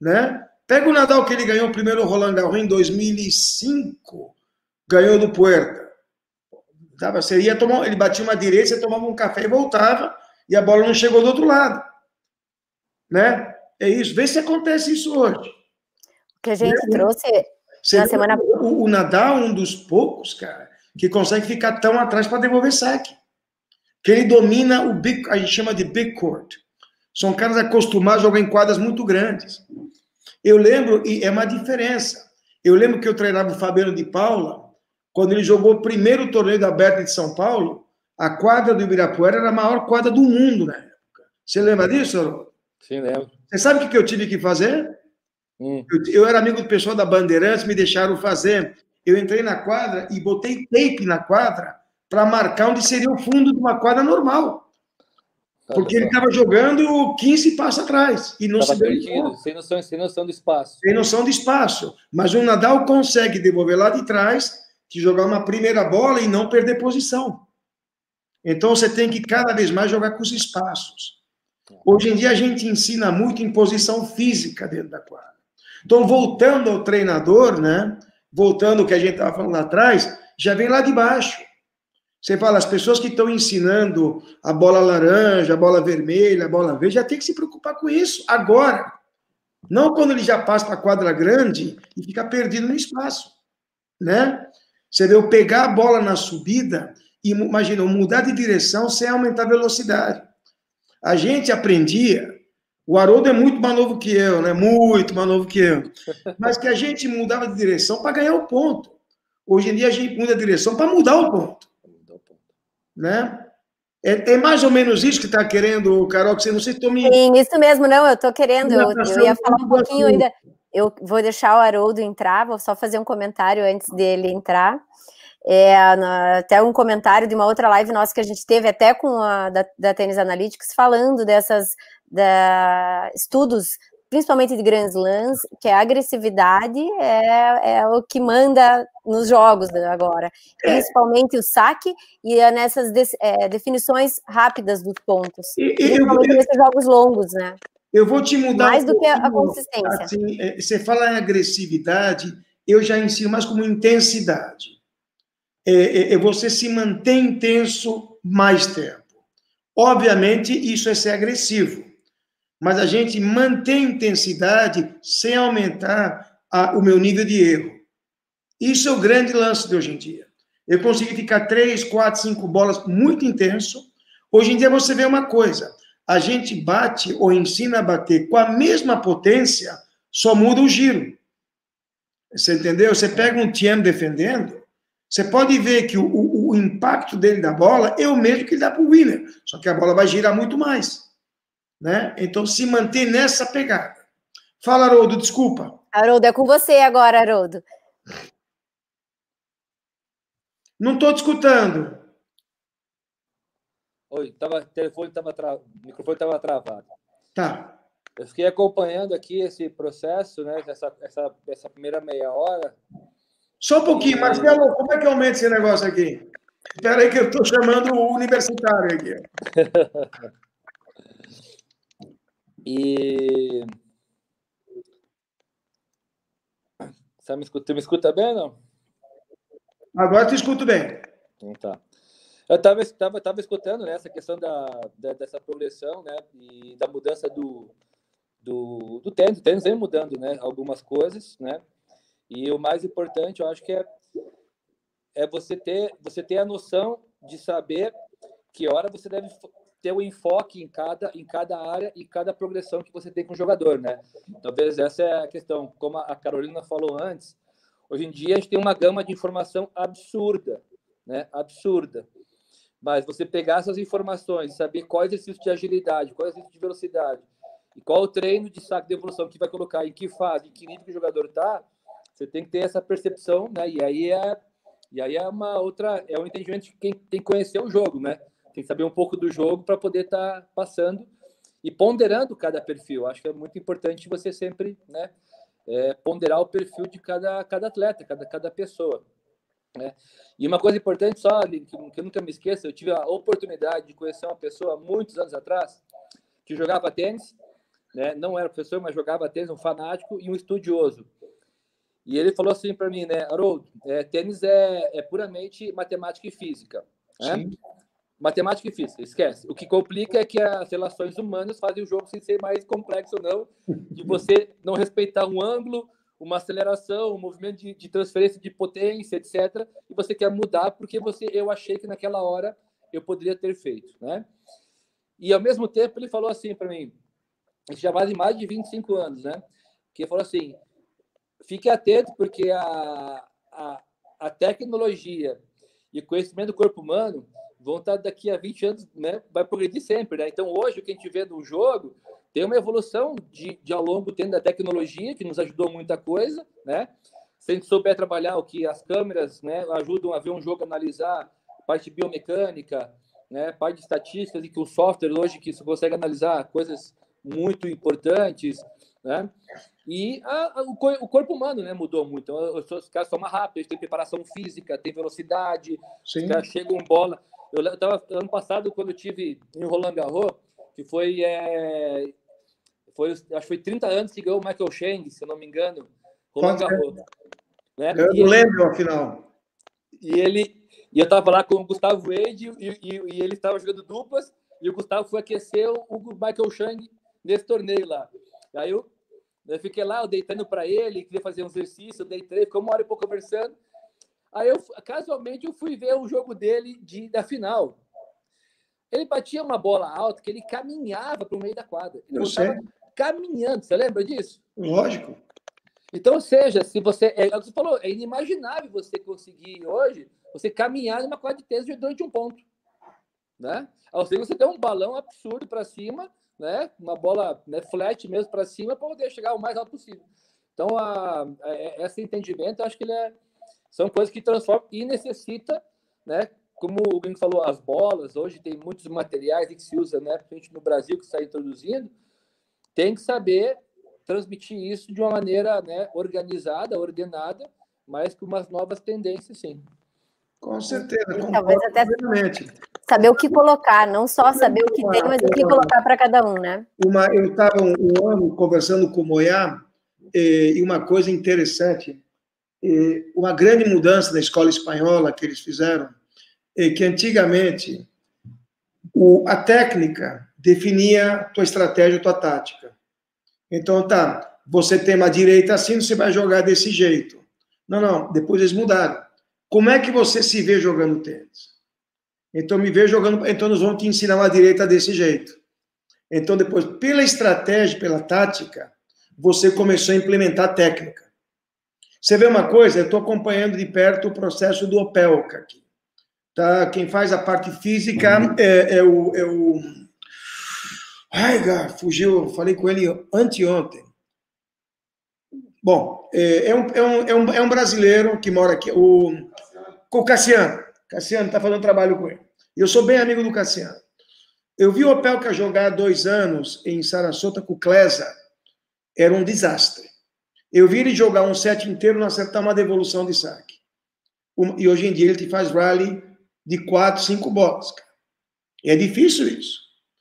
Né? Pega o Nadal que ele ganhou o primeiro Roland Garros em 2005, ganhou do Puerta. Tava, você ia tomar, ele batia uma direita, você tomava um café e voltava, e a bola não chegou do outro lado. Né? É isso. Vê se acontece isso hoje. O que a gente é, trouxe você na semana. O, o Nadal é um dos poucos, cara, que consegue ficar tão atrás para devolver saque. Que ele domina o big, a gente chama de big court. São caras acostumados a jogar em quadras muito grandes. Eu lembro, e é uma diferença. Eu lembro que eu treinava o Fabiano de Paula, quando ele jogou o primeiro torneio da Aberta de São Paulo, a quadra do Ibirapuera era a maior quadra do mundo na época. Você lembra disso, Haroldo? Sim, lembro. Você sabe o que eu tive que fazer? Hum. Eu, eu, era amigo do pessoal da Bandeirantes, me deixaram fazer. Eu entrei na quadra e botei tape na quadra para marcar onde seria o fundo de uma quadra normal. Porque ele estava jogando 15 passos atrás. E não se perdido, sem noção, sem noção do espaço. Sem noção de espaço. Mas o Nadal consegue devolver lá de trás, que jogar uma primeira bola e não perder posição. Então você tem que cada vez mais jogar com os espaços. Hoje em dia a gente ensina muito em posição física dentro da quadra. Então, voltando ao treinador, né? Voltando ao que a gente estava falando lá atrás, já vem lá de baixo. Você fala, as pessoas que estão ensinando a bola laranja, a bola vermelha, a bola verde, já tem que se preocupar com isso agora. Não quando ele já passa para a quadra grande e fica perdido no espaço, né? Você vê eu pegar a bola na subida e imagina, mudar de direção sem aumentar a velocidade. A gente aprendia, o Haroldo é muito mais novo que eu, né? Muito mais novo que eu. Mas que a gente mudava de direção para ganhar o ponto. Hoje em dia a gente muda a direção para mudar o ponto. Né? É, é, mais ou menos isso que está querendo, Carol, que você não sei se me... Sim, isso mesmo, não, eu estou querendo, eu, eu, ia falar um pouquinho ainda, eu vou deixar o Haroldo entrar, vou só fazer um comentário antes dele entrar, é, na, até um comentário de uma outra live nossa que a gente teve até com a da, da Tennis Analytics falando dessas da, estudos, principalmente de Grand Slams, que a agressividade é, é o que manda nos jogos agora, é. principalmente o saque e é nessas de, é, definições rápidas dos pontos, e, principalmente eu, nesses jogos longos, né? Eu vou te mudar mais um do que a consistência. Assim, é, você fala em agressividade, eu já ensino mais como intensidade é, é, é você se manter intenso mais tempo. Obviamente, isso é ser agressivo, mas a gente mantém intensidade sem aumentar a, o meu nível de erro. Isso é o grande lance de hoje em dia. Eu consegui ficar três, quatro, cinco bolas muito intenso. Hoje em dia você vê uma coisa: a gente bate ou ensina a bater com a mesma potência, só muda o giro. Você entendeu? Você pega um Tiem defendendo, você pode ver que o, o, o, impacto dele da bola é o mesmo que ele dá para o winner, só que a bola vai girar muito mais. Né? Então, se manter nessa pegada. Fala, Haroldo, desculpa. Haroldo, é com você agora, Haroldo. Não estou te escutando. Oi, tava, o telefone estava tra... o microfone estava travado. Tá. Eu fiquei acompanhando aqui esse processo, né? Essa, essa, essa primeira meia hora. Só um pouquinho, Marcelo, como é que aumenta esse negócio aqui? Espera aí que eu estou chamando o universitário aqui. e... Você me escuta, me escuta bem ou não? Agora te escuto bem. Então tá. Eu estava tava, tava escutando né, essa questão da, da, dessa progressão né, e da mudança do, do, do tênis. O tênis vem mudando né, algumas coisas, né? E o mais importante, eu acho que é, é você, ter, você ter a noção de saber que hora você deve ter o enfoque em cada, em cada área e cada progressão que você tem com o jogador, né? Talvez essa é a questão. Como a Carolina falou antes, hoje em dia a gente tem uma gama de informação absurda, né? Absurda. Mas você pegar essas informações, saber quais exercícios de agilidade, quais exercícios de velocidade, E qual o treino de saque de evolução que vai colocar, em que fase, em que nível que o jogador está, você tem que ter essa percepção, né? E aí é, e aí é uma outra, é um entendimento de quem tem que conhecer o jogo, né? Tem que saber um pouco do jogo para poder estar tá passando e ponderando cada perfil. Acho que é muito importante você sempre, né? É, ponderar o perfil de cada, cada atleta, cada, cada pessoa. Né? E uma coisa importante, só que, que eu nunca me esqueço, eu tive a oportunidade de conhecer uma pessoa muitos anos atrás que jogava tênis, né? não era professor, mas jogava tênis, um fanático e um estudioso. E ele falou assim para mim, né, Haroldo, é, tênis é, é, puramente matemática e física. Né? Matemática e física, esquece. O que complica é que as relações humanas fazem o jogo sem ser mais complexo ou não, de você não respeitar um ângulo, uma aceleração, um movimento de, de, transferência de potência, etc. E você quer mudar porque você, eu achei que naquela hora eu poderia ter feito, né? E ao mesmo tempo ele falou assim para mim, isso já faz mais de 25 anos, né? Que ele falou assim, fique atento porque a, a, a tecnologia e conhecimento do corpo humano vão estar daqui a 20 anos, né? Vai progredir sempre, né? Então hoje o que a gente vê no jogo tem uma evolução de, de ao longo tempo da tecnologia que nos ajudou muita coisa, né? Se a gente souber trabalhar o que as câmeras, né, ajudam a ver um jogo, analisar parte biomecânica, né, parte de estatísticas e que o software hoje que consegue analisar coisas muito importantes, né? E a, a, o, o, corpo humano, né, mudou muito. Então, os, caras são mais rápidos, tem preparação física, tem velocidade, Sim. os caras chegam bola. Eu estava ano passado quando eu tive em Roland Garros, que foi é, foi, acho que foi 30 anos que ganhou o Michael Chang, se eu não me engano. Roland Garros. Né? Eu não lembro, afinal. E ele e eu estava lá com o Gustavo Wade e, e, e ele estava jogando duplas e o Gustavo foi aquecer o, o Michael Chang nesse torneio lá. Aí eu, eu fiquei lá, eu deitando para ele, queria fazer um exercício, eu deitei, ficou uma hora e pouco conversando. Aí eu, casualmente, eu fui ver o jogo dele de, da final. Ele batia uma bola alta que ele caminhava para o meio da quadra. Ele eu sei caminhando. Você lembra disso? Lógico. Então, seja, se você. É, é, você falou, é inimaginável você conseguir hoje você caminhar numa quadra de tênis durante um ponto. Né? Ao ser você der um balão absurdo para cima, né? uma bola né, flat mesmo para cima, para poder chegar o mais alto possível. Então, a, a, esse entendimento, eu acho que ele é, são coisas que transformam e necessita, né? como o Gringo falou, as bolas, hoje tem muitos materiais que se usa, né? principalmente no Brasil, que está introduzindo, tem que saber transmitir isso de uma maneira né, organizada, ordenada, mas com umas novas tendências, sim. Com certeza, e talvez até saber o que colocar, não só saber o que tem, mas o que colocar para cada um, né? Uma, eu estava um, um, ano conversando com o Moyá, e, uma coisa interessante, uma grande mudança na escola espanhola que eles fizeram, é que antigamente o, a técnica definia tua estratégia, tua tática. Então, tá, você tem uma direita assim, você vai jogar desse jeito. Não, não, depois eles mudaram. Como é que você se vê jogando tênis? Então, me vê jogando, então nós vamos te ensinar uma direita desse jeito. Então, depois, pela estratégia, pela tática, você começou a implementar técnica. Você vê uma coisa, eu estou acompanhando de perto o processo do Opelka aqui. Tá? Quem faz a parte física uhum. é, é, o, é o Ai, Gá, fugiu, falei com ele anteontem. Bom, é, é, um, é, um, é, um, é um brasileiro que mora aqui, o, o Cassiano. Cassiano está fazendo trabalho com ele. Eu sou bem amigo do Cassiano. Eu vi o Opelka jogar dois anos em Sarasota com o Klesa. Era um desastre. Eu vi ele jogar um set inteiro não acertar uma devolução de saque. E hoje em dia ele te faz rally de quatro, cinco bolas. É difícil isso.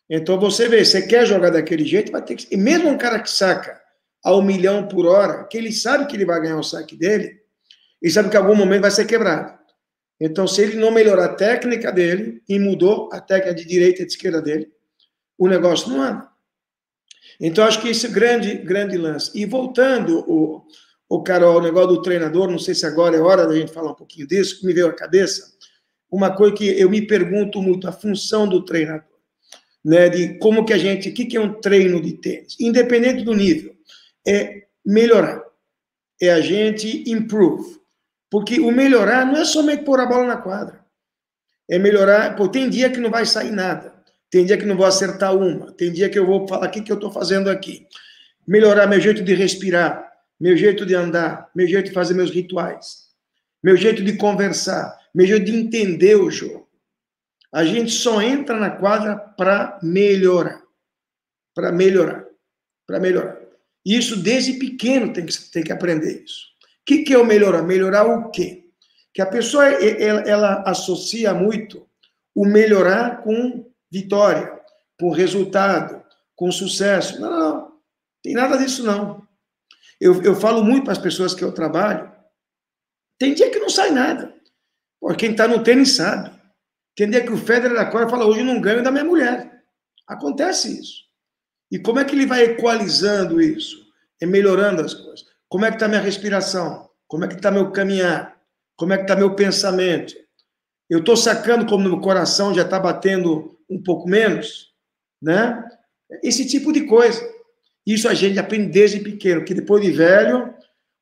Então você vê, você quer jogar daquele jeito, vai ter que. E mesmo um cara que saca a um milhão por hora, que ele sabe que ele vai ganhar o saque dele, ele sabe que em algum momento vai ser quebrado. Então, se ele não melhorar a técnica dele, e mudou a técnica de direita e de esquerda dele, o negócio não anda. Então, acho que esse é grande, grande lance. E voltando, o, o Carol, o negócio do treinador, não sei se agora é hora da gente falar um pouquinho disso, que me veio à cabeça, uma coisa que eu me pergunto muito, a função do treinador né, de como que a gente, o que, que é um treino de tênis, independente do nível, é melhorar, é a gente improve, porque o melhorar não é somente pôr a bola na quadra, é melhorar, pô, tem dia que não vai sair nada, Tem dia que não vou acertar uma. Tem dia que eu vou falar o que, que eu estou fazendo aqui. Melhorar meu jeito de respirar, meu jeito de andar, meu jeito de fazer meus rituais, meu jeito de conversar, meu jeito de entender o jogo. A gente só entra na quadra para melhorar. Para melhorar. Para melhorar. E isso desde pequeno tem que, tem que aprender isso. O que, que é o melhorar? Melhorar o quê? Que a pessoa ela, ela associa muito o melhorar com vitória, com resultado, com sucesso. Não, não, não. Tem nada disso, não. Eu, eu falo muito para as pessoas que eu trabalho. Tem dia que não sai nada. Porque quem está no tênis sabe. Tem dia que o Federer acorda e fala, hoje não ganho da minha mulher. Acontece isso. E como é que ele vai equalizando isso? É melhorando as coisas. Como é que está minha respiração? Como é que está meu caminhar? Como é que está meu pensamento? Eu estou sacando como meu coração já está batendo um pouco menos, né? Esse tipo de coisa. Isso a gente aprende desde pequeno, que depois de velho,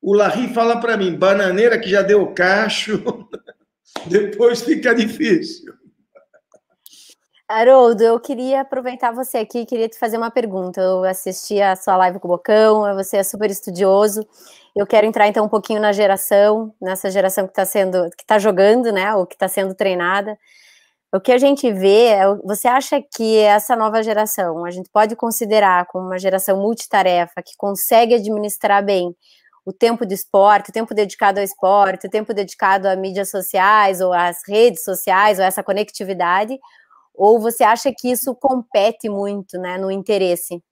o Larry fala para mim, bananeira que já deu cacho, depois fica difícil. Haroldo, eu queria aproveitar você aqui, queria te fazer uma pergunta. Eu assisti a sua live com o Bocão, você é super estudioso. Eu quero entrar então um pouquinho na geração, nessa geração que está sendo, que está jogando, né, ou que está sendo treinada. O que a gente vê, é, você acha que essa nova geração, a gente pode considerar como uma geração multitarefa, que consegue administrar bem o tempo do esporte, o tempo dedicado ao esporte, o tempo dedicado a mídias sociais, ou às redes sociais, ou essa conectividade, ou você acha que isso compete muito né, no interesse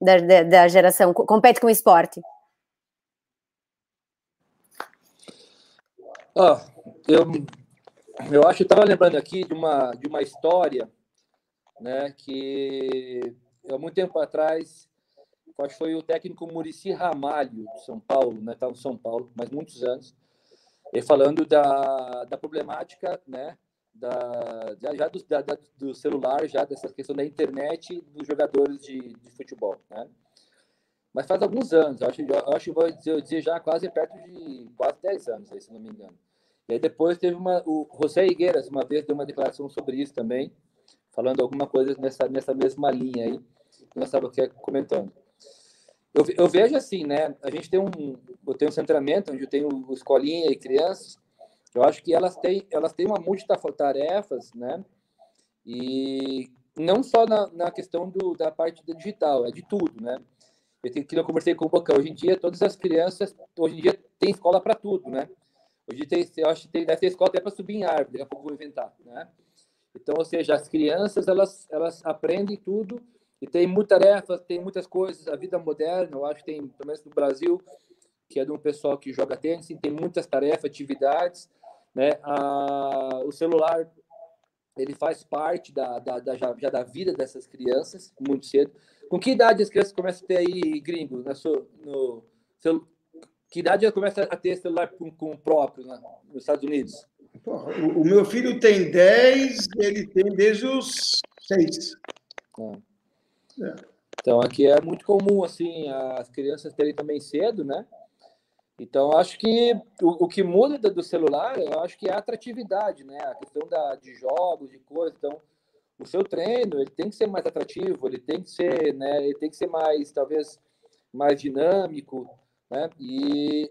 da, da, da geração, compete com o esporte? Oh, eu, eu acho, eu estava lembrando aqui de uma, de uma história, né, que há muito tempo atrás, acho que foi o técnico Murici Ramalho, de São Paulo, né, estava em São Paulo, mas muitos anos, ele falando da, da problemática, né, da, já, já do, da, do celular, já dessa questão da internet dos jogadores de, de futebol, né? Mas faz alguns anos, eu acho, eu acho vou dizer, dizer, já quase perto de quase 10 anos, aí, se não me engano. E aí depois teve uma. O José Higueras, uma vez, deu uma declaração sobre isso também, falando alguma coisa nessa, nessa mesma linha aí, que nós estávamos comentando. Eu, eu, vejo assim, né? A gente tem um. Eu tenho um centramento onde eu tenho escolinha e crianças, eu acho que elas têm, elas têm uma multitarefas, né? E não só na, na questão do, da parte do digital, é de tudo, né? Eu, tenho, que eu conversei com o Bocão, hoje em dia todas as crianças, hoje em dia tem escola para tudo, né? Hoje tem, eu acho que tem, deve ter escola até para subir em árvore, daqui a pouco vou inventar, né? Então, ou seja, as crianças, elas, elas aprendem tudo e tem muitas tarefas, tem muitas coisas, a vida moderna, eu acho que tem, pelo menos no Brasil, que é de um pessoal que joga tênis, tem muitas tarefas, atividades, né? A, o celular ele faz parte da, da, da, já da vida dessas crianças muito cedo. Com que idade as crianças começam a ter aí, gringo, na sua, no, seu, que idade já começa a ter celular com, com o próprio né, nos Estados Unidos? O, o, meu filho tem 10, ele tem desde os 6. É. É. Então, aqui é muito comum, assim, as crianças terem também cedo, né? Então, acho que o, o, que muda do celular, eu acho que é a atratividade, né? A questão da, de jogos, de coisas. Então, o seu treino, ele tem que ser mais atrativo, ele tem que ser, né? Ele tem que ser mais, talvez, mais dinâmico, né? E,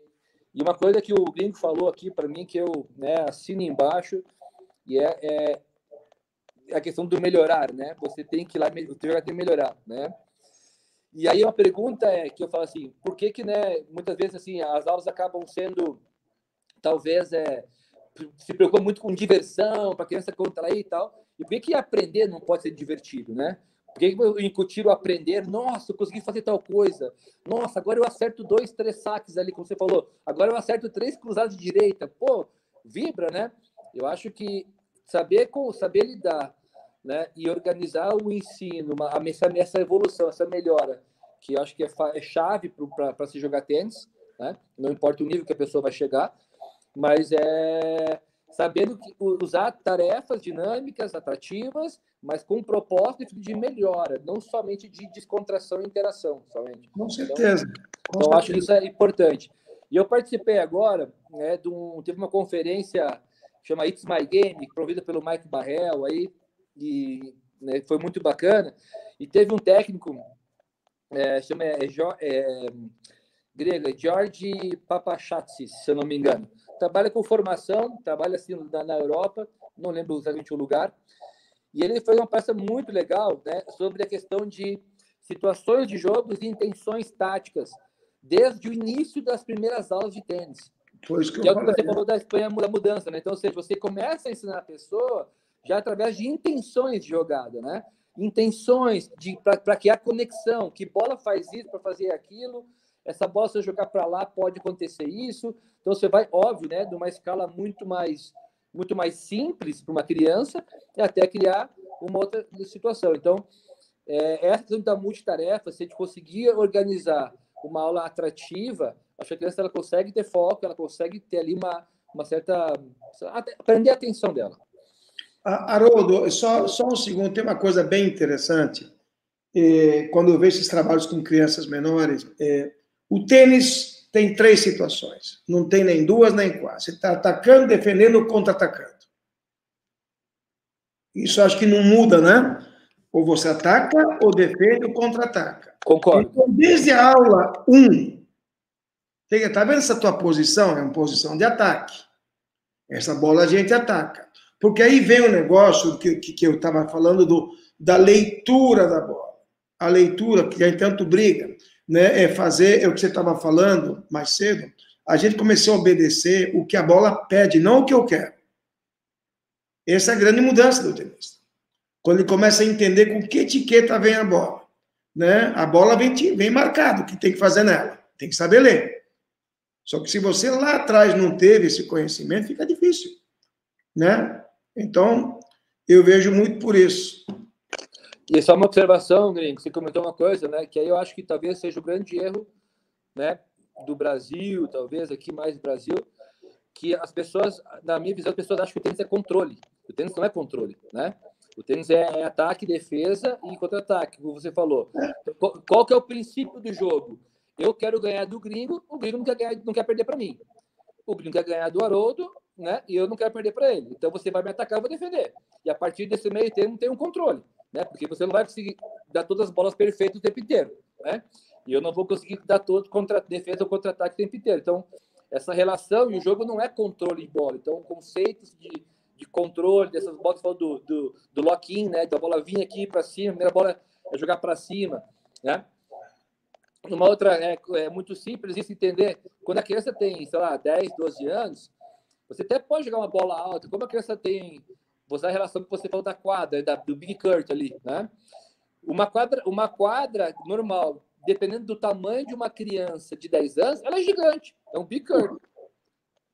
e uma coisa que o Gringo falou aqui para mim, que eu né, assino embaixo, e é, é, a questão do melhorar, né? Você tem que ir lá, o teu tem que melhorar, né? E aí uma pergunta é que eu falo assim, por que que, né, muitas vezes assim, as aulas acabam sendo talvez é se preocupa muito com diversão, para criança contrair e tal. E por que que aprender não pode ser divertido, né? Por que, eu incutir o aprender? Nossa, eu consegui fazer tal coisa. Nossa, agora eu acerto dois, três saques ali, como você falou. Agora eu acerto três cruzados de direita. Pô, vibra, né? Eu acho que saber saber lidar né, e organizar o ensino, uma, essa, essa evolução, essa melhora, que eu acho que é, é chave para se jogar tênis, né? não importa o nível que a pessoa vai chegar, mas é sabendo que, usar tarefas dinâmicas, atrativas, mas com propósito de melhora, não somente de descontração e interação, somente. Com certeza. Então, então acho que isso é importante. E eu participei agora, né, de um, teve uma conferência chama It's My Game, provida pelo Mike Barrel aí, e né? Foi muito bacana. E teve um técnico, é, chama é, é, grego, é George Papachatsis, se eu não me engano. Trabalha com formação, trabalha assim na, na Europa, não lembro exatamente o lugar. E ele fez uma peça muito legal né, sobre a questão de situações de jogos e intenções táticas, desde o início das primeiras aulas de tênis. Isso que, que eu é o que você falou da Espanha, da mudança, né? Então, ou seja, você começa a ensinar a pessoa já através de intenções de jogada, né? Intenções para criar conexão, que bola faz isso para fazer aquilo, essa bola se eu jogar para lá pode acontecer isso. Então você vai, óbvio, né, de uma escala muito mais muito mais simples para uma criança e até criar uma outra situação. Então, é, essa questão da multitarefa, se a gente conseguir organizar uma aula atrativa, acho que a criança ela consegue ter foco, ela consegue ter ali uma, uma certa. aprender a atenção dela. Haroldo, só, só um segundo, tem uma coisa bem interessante. É, quando eu vejo esses trabalhos com crianças menores, é, o tênis tem três situações, não tem nem duas nem quatro. Você está atacando, defendendo ou contra-atacando. Isso acho que não muda, né? Ou você ataca, ou defende, ou contra-ataca. Concordo. Então, desde a aula 1, está vendo essa tua posição? É uma posição de ataque. Essa bola a gente ataca. Porque aí vem o um negócio que, que, que eu estava falando do, da leitura da bola. A leitura, que a gente tanto briga, né, é fazer, é o que você estava falando mais cedo, a gente começou a obedecer o que a bola pede, não o que eu quero. Essa é a grande mudança do tenista. Quando ele começa a entender com que etiqueta vem a bola. Né? A bola vem, vem marcado o que tem que fazer nela. Tem que saber ler. Só que se você lá atrás não teve esse conhecimento, fica difícil. Né? Então, eu vejo muito por isso. E só uma observação, Gringo, você comentou uma coisa, né? Que aí eu acho que talvez seja o grande erro, né? Do Brasil, talvez aqui mais Brasil, que as pessoas, na minha visão, as pessoas acham que o tênis é controle. O tênis não é controle, né? O tênis é, é ataque, defesa e contra-ataque, como você falou. Qual, qual, que é o princípio do jogo? Eu quero ganhar do gringo, o gringo não quer, ganhar, não quer perder para mim. O gringo quer ganhar do Haroldo, né? E eu não quero perder para ele. Então você vai me atacar, eu vou defender. E a partir desse meio termo tem um controle né? Porque você não vai conseguir dar todas as bolas perfeitas o tempo inteiro, né? E eu não vou conseguir dar todo contra defesa ou contra-ataque o tempo inteiro. Então, essa relação e o jogo não é controle de bola. Então, conceitos de, de controle dessas bolas, do, do, do lock-in, né? Da bola vir aqui para cima, a primeira bola é jogar para cima, né? Uma outra é, é muito simples isso entender. Quando a criança tem, sei lá, 10, 12 anos, você até pode jogar uma bola alta. Como a criança tem vou usar a relação que você falou da quadra, da, do Big Kurt ali, né? Uma quadra, uma quadra normal, dependendo do tamanho de uma criança de 10 anos, ela é gigante, é um Big Kurt,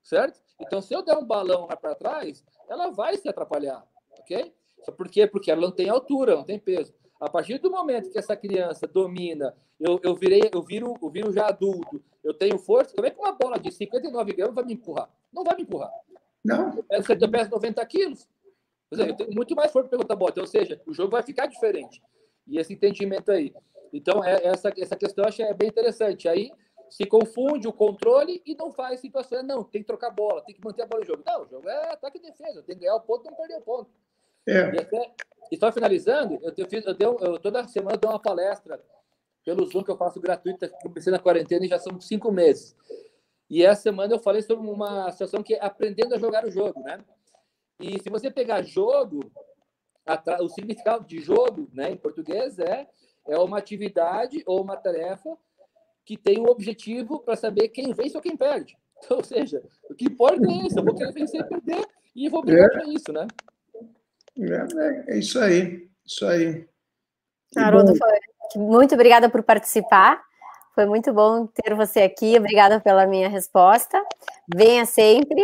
certo? Então, se eu der um balão lá para trás, ela vai se atrapalhar, ok? Só por quê? Porque ela não tem altura, não tem peso. A partir do momento que essa criança domina, eu, eu virei, eu viro, eu viro já adulto, eu tenho força, como é que uma bola de 59 gramas vai me empurrar? Não vai me empurrar. Não. Eu peso 90 quilos, eu tenho muito mais força para perguntar bota, ou seja, o jogo vai ficar diferente. E esse entendimento aí. Então, é, essa, essa questão eu acho é bem interessante. Aí se confunde o controle e não faz situação. Não, tem que trocar bola, tem que manter a bola no jogo. Não, o jogo é ataque e defesa, tem que ganhar o ponto não perder o ponto. É. E, até, e só finalizando, eu, eu, fiz, eu, deu, eu toda semana dou uma palestra pelo Zoom que eu faço gratuita, comecei na quarentena e já são cinco meses. E essa semana eu falei sobre uma situação que é aprendendo a jogar o jogo, né? E se você pegar jogo, o significado de jogo, né, em português, é, é uma atividade ou uma tarefa que tem um objetivo para saber quem vence ou quem perde. Então, ou seja, o que importa é isso. Eu vou querer vencer e perder e vou brigar é. para isso, né? É, é, isso aí. Isso aí. Haroldo, muito obrigada por participar. Foi muito bom ter você aqui. Obrigada pela minha resposta. Venha sempre.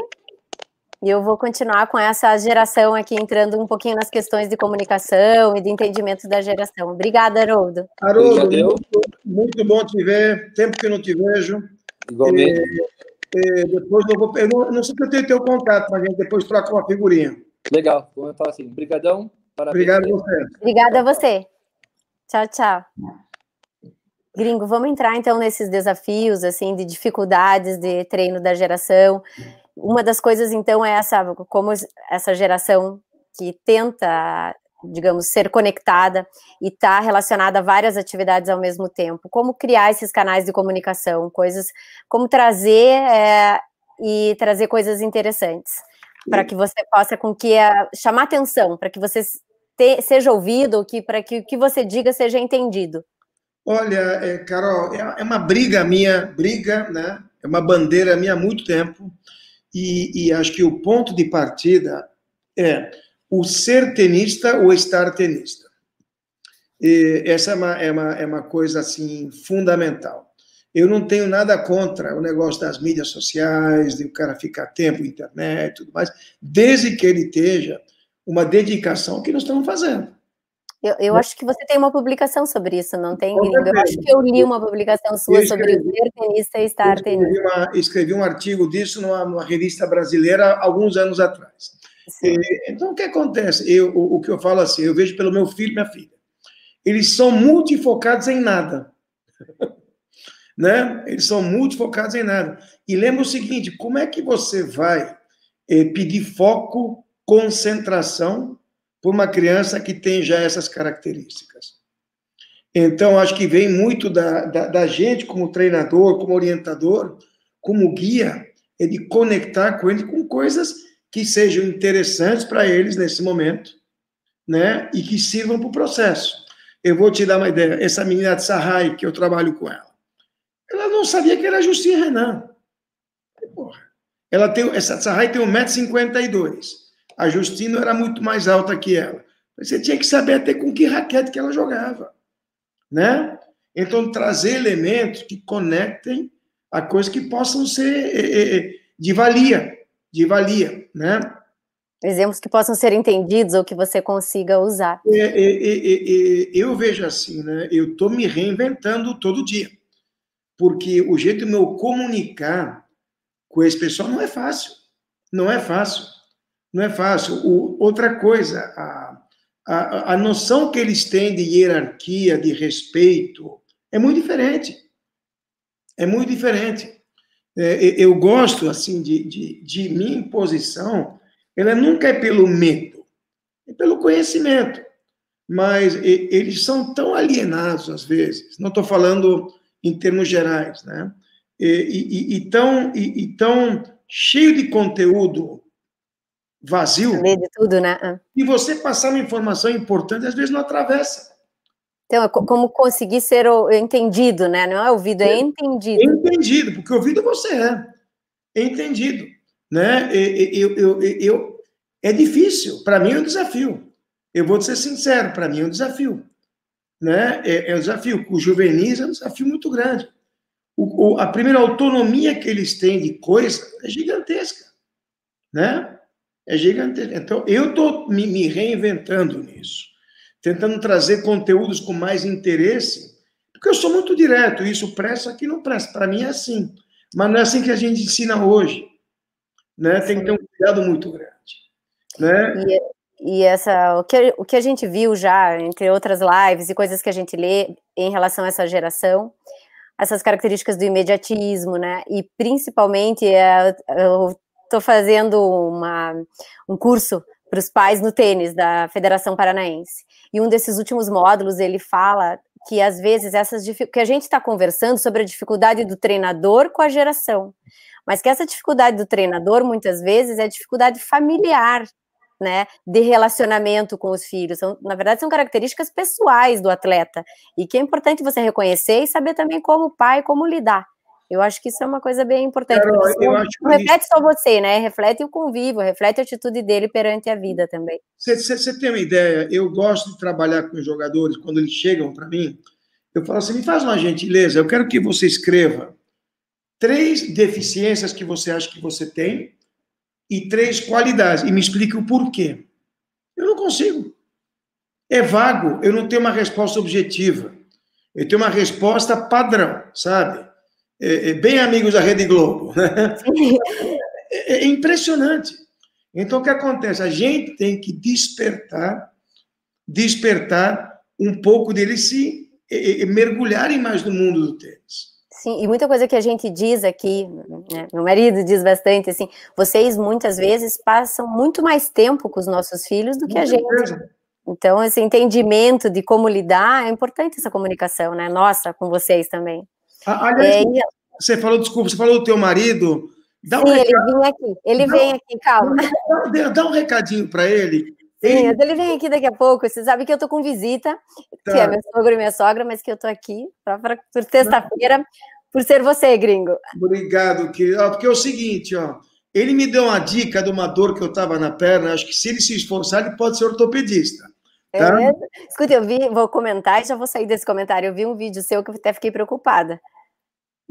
E eu vou continuar com essa geração aqui, entrando um pouquinho nas questões de comunicação e de entendimento da geração. Obrigada, Haroldo. Haroldo, muito, bom te ver. Tempo que não te vejo. Igualmente. E, e depois eu vou. Eu não, não sei se eu tenho teu contato, mas a gente depois troca uma figurinha. Legal. Vamos falar assim. Obrigadão. Obrigado a você. Obrigada a você. Tchau, tchau. Gringo, vamos entrar então nesses desafios, assim, de dificuldades de treino da geração uma das coisas, então, é essa, como essa geração que tenta digamos, ser conectada e estar tá relacionada a várias atividades ao mesmo tempo. Como criar esses canais de comunicação, coisas, como trazer é, e trazer coisas interessantes para que você possa com que a, chamar atenção, para que você te, seja ouvido, que para que o que você diga seja entendido. Olha, é, Carol, é, é uma briga minha, briga, né? É uma bandeira minha há muito tempo e, e acho que o ponto de partida é o ser tenista ou estar tenista. E essa é uma, é, uma, é uma coisa assim fundamental. Eu não tenho nada contra o negócio das mídias sociais, de o cara ficar tempo na internet, tudo mais, desde que ele esteja uma dedicação que nós estamos fazendo. Eu, eu acho que você tem uma publicação sobre isso, não tem, Eu acho que eu li uma publicação sua sobre o ser tenista e estar escrevi tenista. Escrevi um artigo disso numa, numa revista brasileira alguns anos atrás. E, então, o que acontece? Eu, o, o, que eu falo assim, eu vejo pelo meu filho e minha filha. Eles são multifocados em nada. Né? Eles são multifocados em nada. E lembra o seguinte, como é que você vai eh, pedir foco, concentração por uma criança que tem já essas características. Então, acho que vem muito da, da, da gente, como treinador, como orientador, como guia, é de conectar com ele com coisas que sejam interessantes para eles nesse momento, né? E que sirvam para o processo. Eu vou te dar uma ideia. Essa menina de Sahai, que eu trabalho com ela não sabia que era Justin Renan. Porra. Ela tem, essa Sahai tem 1,52m. A Justino era muito mais alta que ela. Você tinha que saber até com que raquete que ela jogava, né? Então, trazer elementos que conectem a coisas que possam ser é, é, de valia, de valia, né? Exemplos que possam ser entendidos ou que você consiga usar. É, é, eu vejo assim, né? Eu estou me reinventando todo dia, porque o jeito de eu comunicar com esse pessoal não é fácil, não é fácil não é fácil. O, outra coisa, a, a, a noção que eles têm de hierarquia, de respeito, é muito diferente. É muito diferente. É, eu gosto, assim, de, de, de minha imposição, ela nunca é pelo medo, é pelo conhecimento. Mas eles são tão alienados, às vezes, não estou falando em termos gerais, né? E, e, e, tão, e, e tão cheio de conteúdo vazio. De tudo, né? Ah. E você passar uma informação importante, às vezes não atravessa. Então, é como conseguir ser entendido, né? Não é ouvido, é, é entendido. entendido, porque ouvido você é. É entendido. Né? Eu, eu, eu, eu é difícil, para mim é um desafio. Eu vou ser sincero, para mim é um desafio. Né? É, é um desafio. O juvenis é um desafio muito grande. O, o, a primeira autonomia que eles têm de coisa é gigantesca. Né? é gigantesco. Então, eu estou me, me, reinventando nisso, tentando trazer conteúdos com mais interesse, porque eu sou muito direto, isso presta, aqui não presta. Para mim é assim, mas não é assim que a gente ensina hoje. Né? Tem que ter um cuidado muito grande. Né? E, e essa, o que, o que a gente viu já, entre outras lives e coisas que a gente lê em relação a essa geração, essas características do imediatismo, né? E principalmente é, eu estou fazendo uma, um curso para os pais no tênis da Federação Paranaense. E um desses últimos módulos ele fala que às vezes essas que a gente está conversando sobre a dificuldade do treinador com a geração, mas que essa dificuldade do treinador muitas vezes é dificuldade familiar, né, de relacionamento com os filhos. São, na verdade, são características pessoais do atleta e que é importante você reconhecer e saber também como pai como lidar. Eu acho que isso é uma coisa bem importante. Carol, eu acho não reflete só você, né? Reflete o convívio, reflete a atitude dele perante a vida também. Você tem uma ideia? Eu gosto de trabalhar com os jogadores quando eles chegam para mim. Eu falo assim: me faz uma gentileza, eu quero que você escreva três deficiências que você acha que você tem e três qualidades e me explique o porquê. Eu não consigo. É vago, eu não tenho uma resposta objetiva. Eu tenho uma resposta padrão, sabe? É, é, bem amigos da Rede Globo. Né? É, é impressionante. Então, o que acontece? A gente tem que despertar, despertar um pouco deles se mergulharem mais no mundo do tênis. Sim, e muita coisa que a gente diz aqui, né, meu marido diz bastante assim, vocês muitas vezes passam muito mais tempo com os nossos filhos do que a gente. Então, esse entendimento de como lidar é importante essa comunicação, né? Nossa, com vocês também. Aliás, é, você falou, desculpa, você falou do teu marido. Dá um Sim, recado, ele vem aqui. Ele dá, vem aqui, calma. Dá, dá um recadinho para ele. Sim, ele... ele vem aqui daqui a pouco. Você sabe que eu tô com visita, tá. que é meu sogro e minha sogra, mas que eu tô aqui para por sexta-feira, por ser você, gringo. Obrigado, querido. Porque é o seguinte, ó. Ele me deu uma dica de uma dor que eu estava na perna. Acho que se ele se esforçar, ele pode ser ortopedista. Tá? É, escuta, eu vi, vou comentar e já vou sair desse comentário. Eu vi um vídeo seu que eu até fiquei preocupada.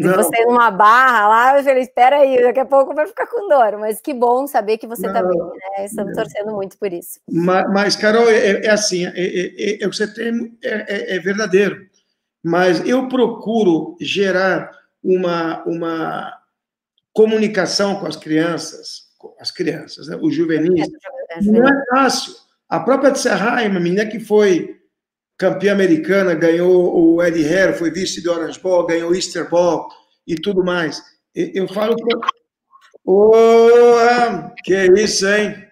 Não. Você numa barra lá, eu falei, espera aí, daqui a pouco vai ficar com dor. Mas que bom saber que você está bem, né? Estamos torcendo muito por isso. Mas, mas Carol, é, é assim, é, é, é, é você tem, é, é, verdadeiro. Mas eu procuro gerar uma, uma comunicação com as crianças, com as crianças, né? os juvenis. Não é fácil. A própria Tsahai, uma menina que foi campeã americana, ganhou o Eddie Hare, foi vice do Orange Ball, ganhou o Easter Ball e tudo mais. Eu falo que. Oh, que isso, hein?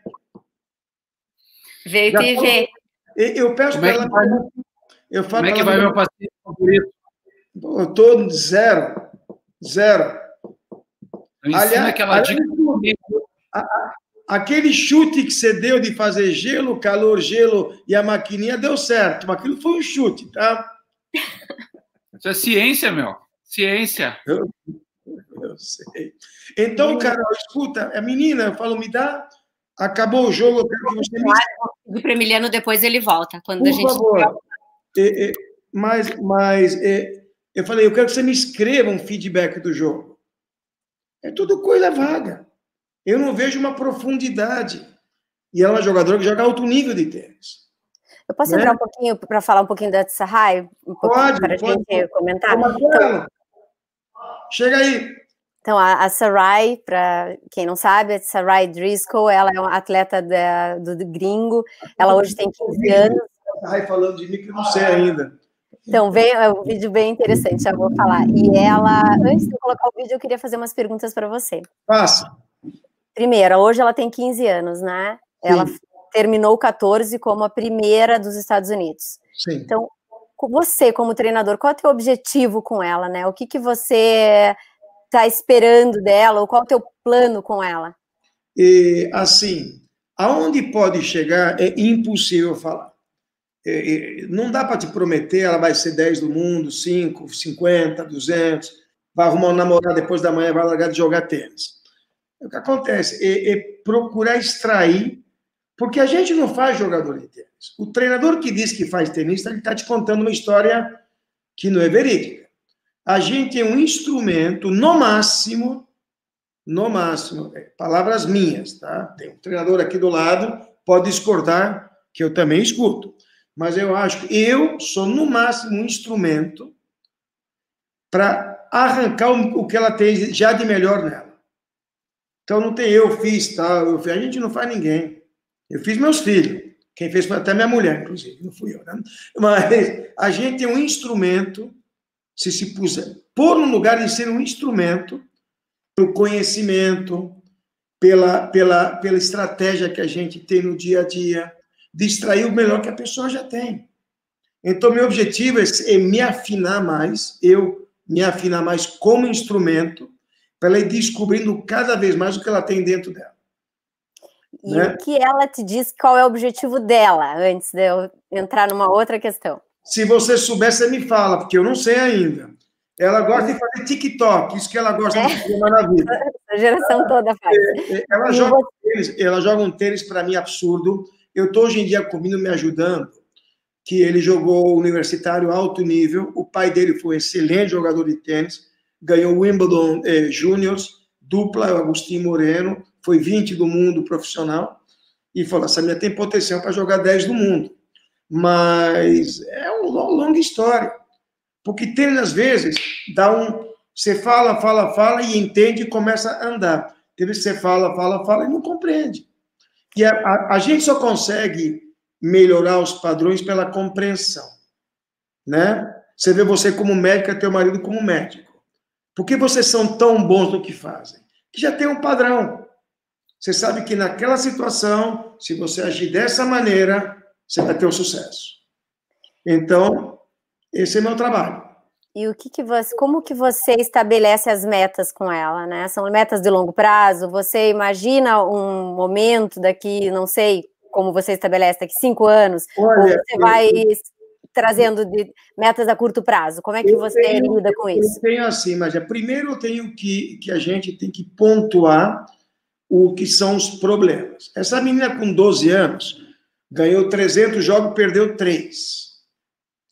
Veio TV. Eu peço para é ela. Vai, eu falo como é que vai meu paciente favorito? Eu estou zero. Zero. Aliás, aquela dica. Aquele chute que você deu de fazer gelo, calor, gelo e a maquininha deu certo, mas aquilo foi um chute, tá? Isso é ciência, meu. Ciência. Eu, eu sei. Então, cara, escuta, a menina, eu falo, me dá. Acabou o jogo, eu quero que você me. Para Emiliano, depois ele volta. Quando Por a gente. Favor. É, é, mas, mas é, eu falei, eu quero que você me escreva um feedback do jogo. É tudo coisa vaga. Eu não vejo uma profundidade. E ela é uma jogadora que joga alto nível de tênis. Eu posso né? entrar um pouquinho para falar um pouquinho da Tsahai? Um pode, para a gente comentar? Então, chega aí. Então, a, a Sarai, para quem não sabe, a Sarai Driscoll, ela é uma atleta da, do, do, gringo, ela hoje tem 15 anos. Sarai falando de mim que não sei ainda. Então, vem, é um vídeo bem interessante, já vou falar. E ela, antes de eu colocar o vídeo, eu queria fazer umas perguntas para você. Faça. Primeira, hoje ela tem 15 anos, né? Sim. Ela terminou 14 como a primeira dos Estados Unidos. Sim. Então, você como treinador, qual é o teu objetivo com ela, né? O que, que você está esperando dela, ou qual é o teu plano com ela? E, assim, aonde pode chegar é impossível falar. É, é, não dá para te prometer, ela vai ser 10 do mundo, 5, 50, 200, vai arrumar um namorado depois da manhã, vai largar de jogar tênis. O que acontece é, é procurar extrair, porque a gente não faz jogador de tênis. O treinador que diz que faz tenista, ele está te contando uma história que não é verídica. A gente é um instrumento, no máximo, no máximo, é, palavras minhas, tá? Tem um treinador aqui do lado, pode discordar, que eu também escuto. Mas eu acho que eu sou, no máximo, um instrumento para arrancar o que ela tem já de melhor nela. Então não tem eu fiz tal, eu fiz. a gente não faz ninguém. Eu fiz meus filhos. Quem fez foi até minha mulher, inclusive, não fui eu, né? Mas a gente é um instrumento, se se puser, pôr no lugar de ser um instrumento pelo conhecimento, pela, pela, pela estratégia que a gente tem no dia a dia, de extrair o melhor que a pessoa já tem. Então, meu objetivo é, é me afinar mais, eu me afinar mais como instrumento, para ela ir descobrindo cada vez mais o que ela tem dentro dela. E né? o que ela te diz, qual é o objetivo dela, antes de eu entrar numa outra questão? Se você souber, você me fala, porque eu não sei ainda. Ela gosta de fazer TikTok, isso que ela gosta é. de fazer vida. A geração toda faz. É, é, ela, joga um tênis, ela joga um tênis, para mim, absurdo. Eu estou hoje em dia comigo me ajudando, que ele jogou universitário alto nível, o pai dele foi um excelente jogador de tênis, ganhou o Wimbledon eh, Juniors, dupla, Agostinho Moreno, foi 20 do mundo profissional, e falou: essa minha tem potencial para jogar 10 do mundo. Mas é uma longa história. Porque tem, às vezes, dá um. Você fala, fala, fala e entende e começa a andar. Tem vezes você fala, fala, fala e não compreende. E a, a, a gente só consegue melhorar os padrões pela compreensão. Né? Você vê você como médico, teu marido como médico. Por que vocês são tão bons no que fazem? Que já tem um padrão. Você sabe que naquela situação, se você agir dessa maneira, você vai ter o um sucesso. Então, esse é meu trabalho. E o que, que você, como que você estabelece as metas com ela, né? São metas de longo prazo? Você imagina um momento daqui, não sei, como você estabelece daqui cinco anos? Olha, ou você vai eu, trazendo de metas a curto prazo? Como é que você tenho, lida com isso? Eu tenho assim, mas é, primeiro eu tenho que que a gente tem que pontuar o que são os problemas. Essa menina com 12 anos ganhou 300 jogos, perdeu 3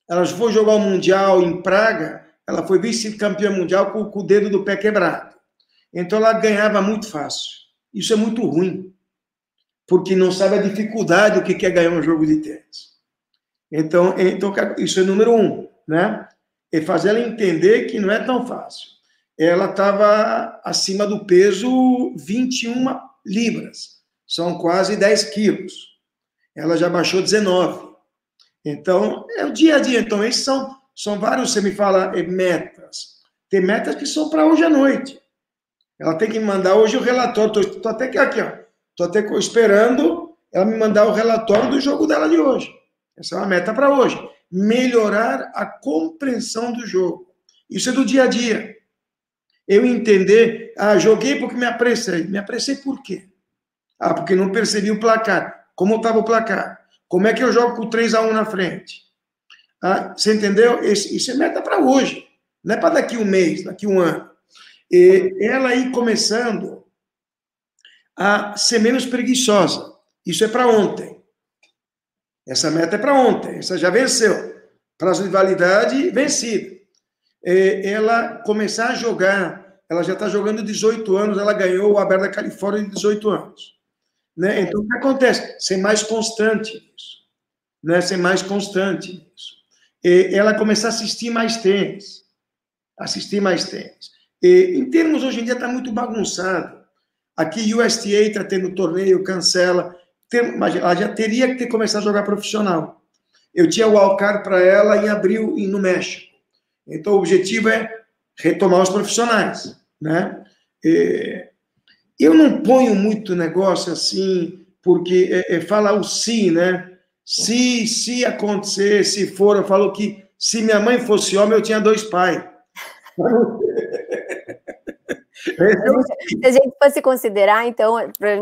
ela foi jogar o Mundial em Praga, ela foi vice-campeã mundial com, com o dedo do pé quebrado. Então ela ganhava muito fácil. Isso é muito ruim, porque não sabe a dificuldade o que é ganhar um jogo de tênis. Então, então isso é número um, né? É fazer ela entender que não é tão fácil. Ela estava acima do peso 21 libras, são quase 10 quilos. Ela já baixou 19. Então, é o dia a dia. Então, esses são, são vários, você me fala, é, metas. Tem metas que são para hoje à noite. Ela tem que me mandar hoje o relatório. Estou até aqui ó. Estou até esperando ela me mandar o relatório do jogo dela de hoje. Essa é uma meta para hoje. Melhorar a compreensão do jogo. Isso é do dia a dia. Eu entender, ah, joguei porque me apressei. Me apressei por quê? Ah, porque não percebi o placar. Como estava o placar? Como é que eu jogo com 3 a 1 na frente? Ah, você entendeu? isso é meta para hoje, não é para daqui um mês, daqui um ano. E ela ir começando a ser menos preguiçosa. Isso é para ontem. Essa meta é para ontem, essa já venceu. Prazo de validade vencido. E ela começar a jogar, ela já está jogando 18 anos, ela ganhou o Aberto da Califórnia de 18 anos. Né? Então, o que acontece? Ser mais constante nisso. Né? Ser mais constante nisso. Ela começar a assistir mais tênis. Assistir mais tênis. E, em termos, hoje em dia, está muito bagunçado. Aqui, USTA está tendo torneio, cancela. Tem, mas ela já teria que ter começado a jogar profissional. Eu tinha o Alcar para ela em abril no México. Então, o objetivo é retomar os profissionais. Né? E, eu não ponho muito negócio assim, porque é, é, fala o se, né? Se, se acontecer, se for, eu falo que se minha mãe fosse homem, eu tinha dois pais. Se a gente fosse considerar, então,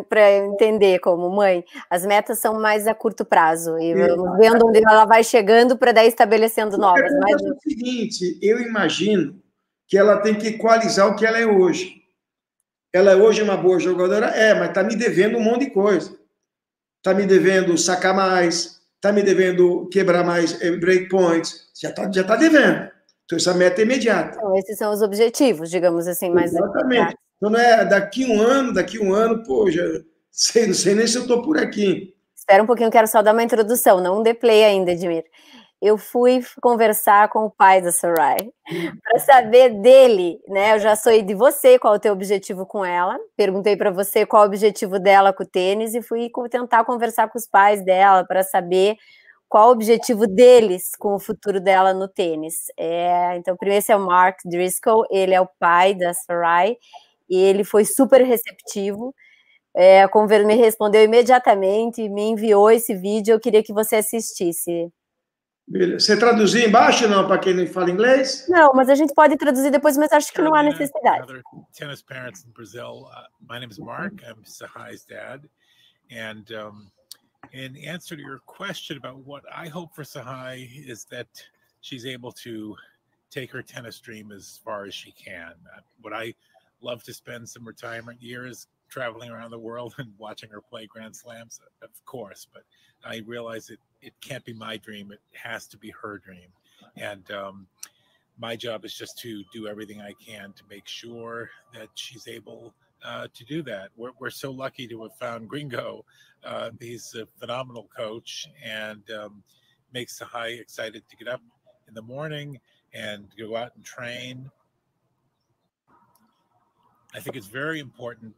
para entender como mãe, as metas são mais a curto prazo, e vamos vendo onde ela vai chegando para daí estabelecendo novas. Mas... É o seguinte, eu imagino que ela tem que equalizar o que ela é hoje. Ela é hoje uma boa jogadora? É, mas está me devendo um monte de coisa. Está me devendo sacar mais, está me devendo quebrar mais eh, breakpoints. Já está já tá devendo. Então, essa meta é imediata. Então, esses são os objetivos, digamos assim, mais Exatamente. Então, não é daqui um ano, daqui um ano, pô, já sei, não sei nem se eu estou por aqui. Espera um pouquinho, quero só dar uma introdução, não um deplay ainda, Edmir eu fui conversar com o pai da Sarai para saber dele, né? Eu já sou de você, qual é o teu objetivo com ela. Perguntei para você qual é o objetivo dela com o tênis e fui tentar conversar com os pais dela para saber qual o objetivo deles com o futuro dela no tênis. É, então, primeiro esse é o Mark Driscoll, ele é o pai da Sarai e ele foi super receptivo. É, me respondeu imediatamente, me enviou esse vídeo. Eu queria que você assistisse. Você traduziu embaixo, não, para quem não fala inglês? Não, mas a gente pode traduzir depois, mas acho que não há necessidade. Tennis parents in Brazil. Uh, my name is Mark. I'm Sahai's dad. And um, in answer to your question about what I hope for Sahai is that she's able to take her tennis dream as far as she can. Uh, would I love to spend some retirement years traveling around the world and watching her play Grand Slams? Of course, but I realize it it can't be my dream. It has to be her dream. And um, my job is just to do everything I can to make sure that she's able uh, to do that. We're, we're so lucky to have found Gringo. Uh, he's a phenomenal coach and um, makes the high excited to get up in the morning and go out and train. I think it's very important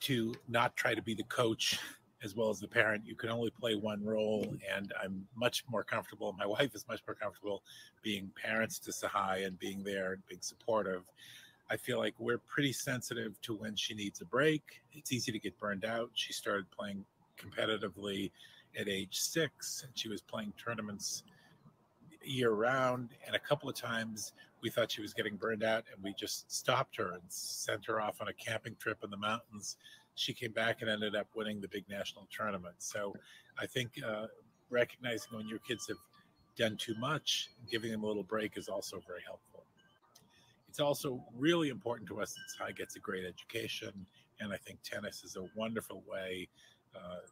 to not try to be the coach as well as the parent. You can only play one role, and I'm much more comfortable. My wife is much more comfortable being parents to Sahai and being there and being supportive. I feel like we're pretty sensitive to when she needs a break. It's easy to get burned out. She started playing competitively at age six, and she was playing tournaments year round. And a couple of times we thought she was getting burned out, and we just stopped her and sent her off on a camping trip in the mountains. She came back and ended up winning the big national tournament. So I think uh, recognizing when your kids have done too much, giving them a little break is also very helpful. It's also really important to us that Sai gets a great education, and I think tennis is a wonderful way uh,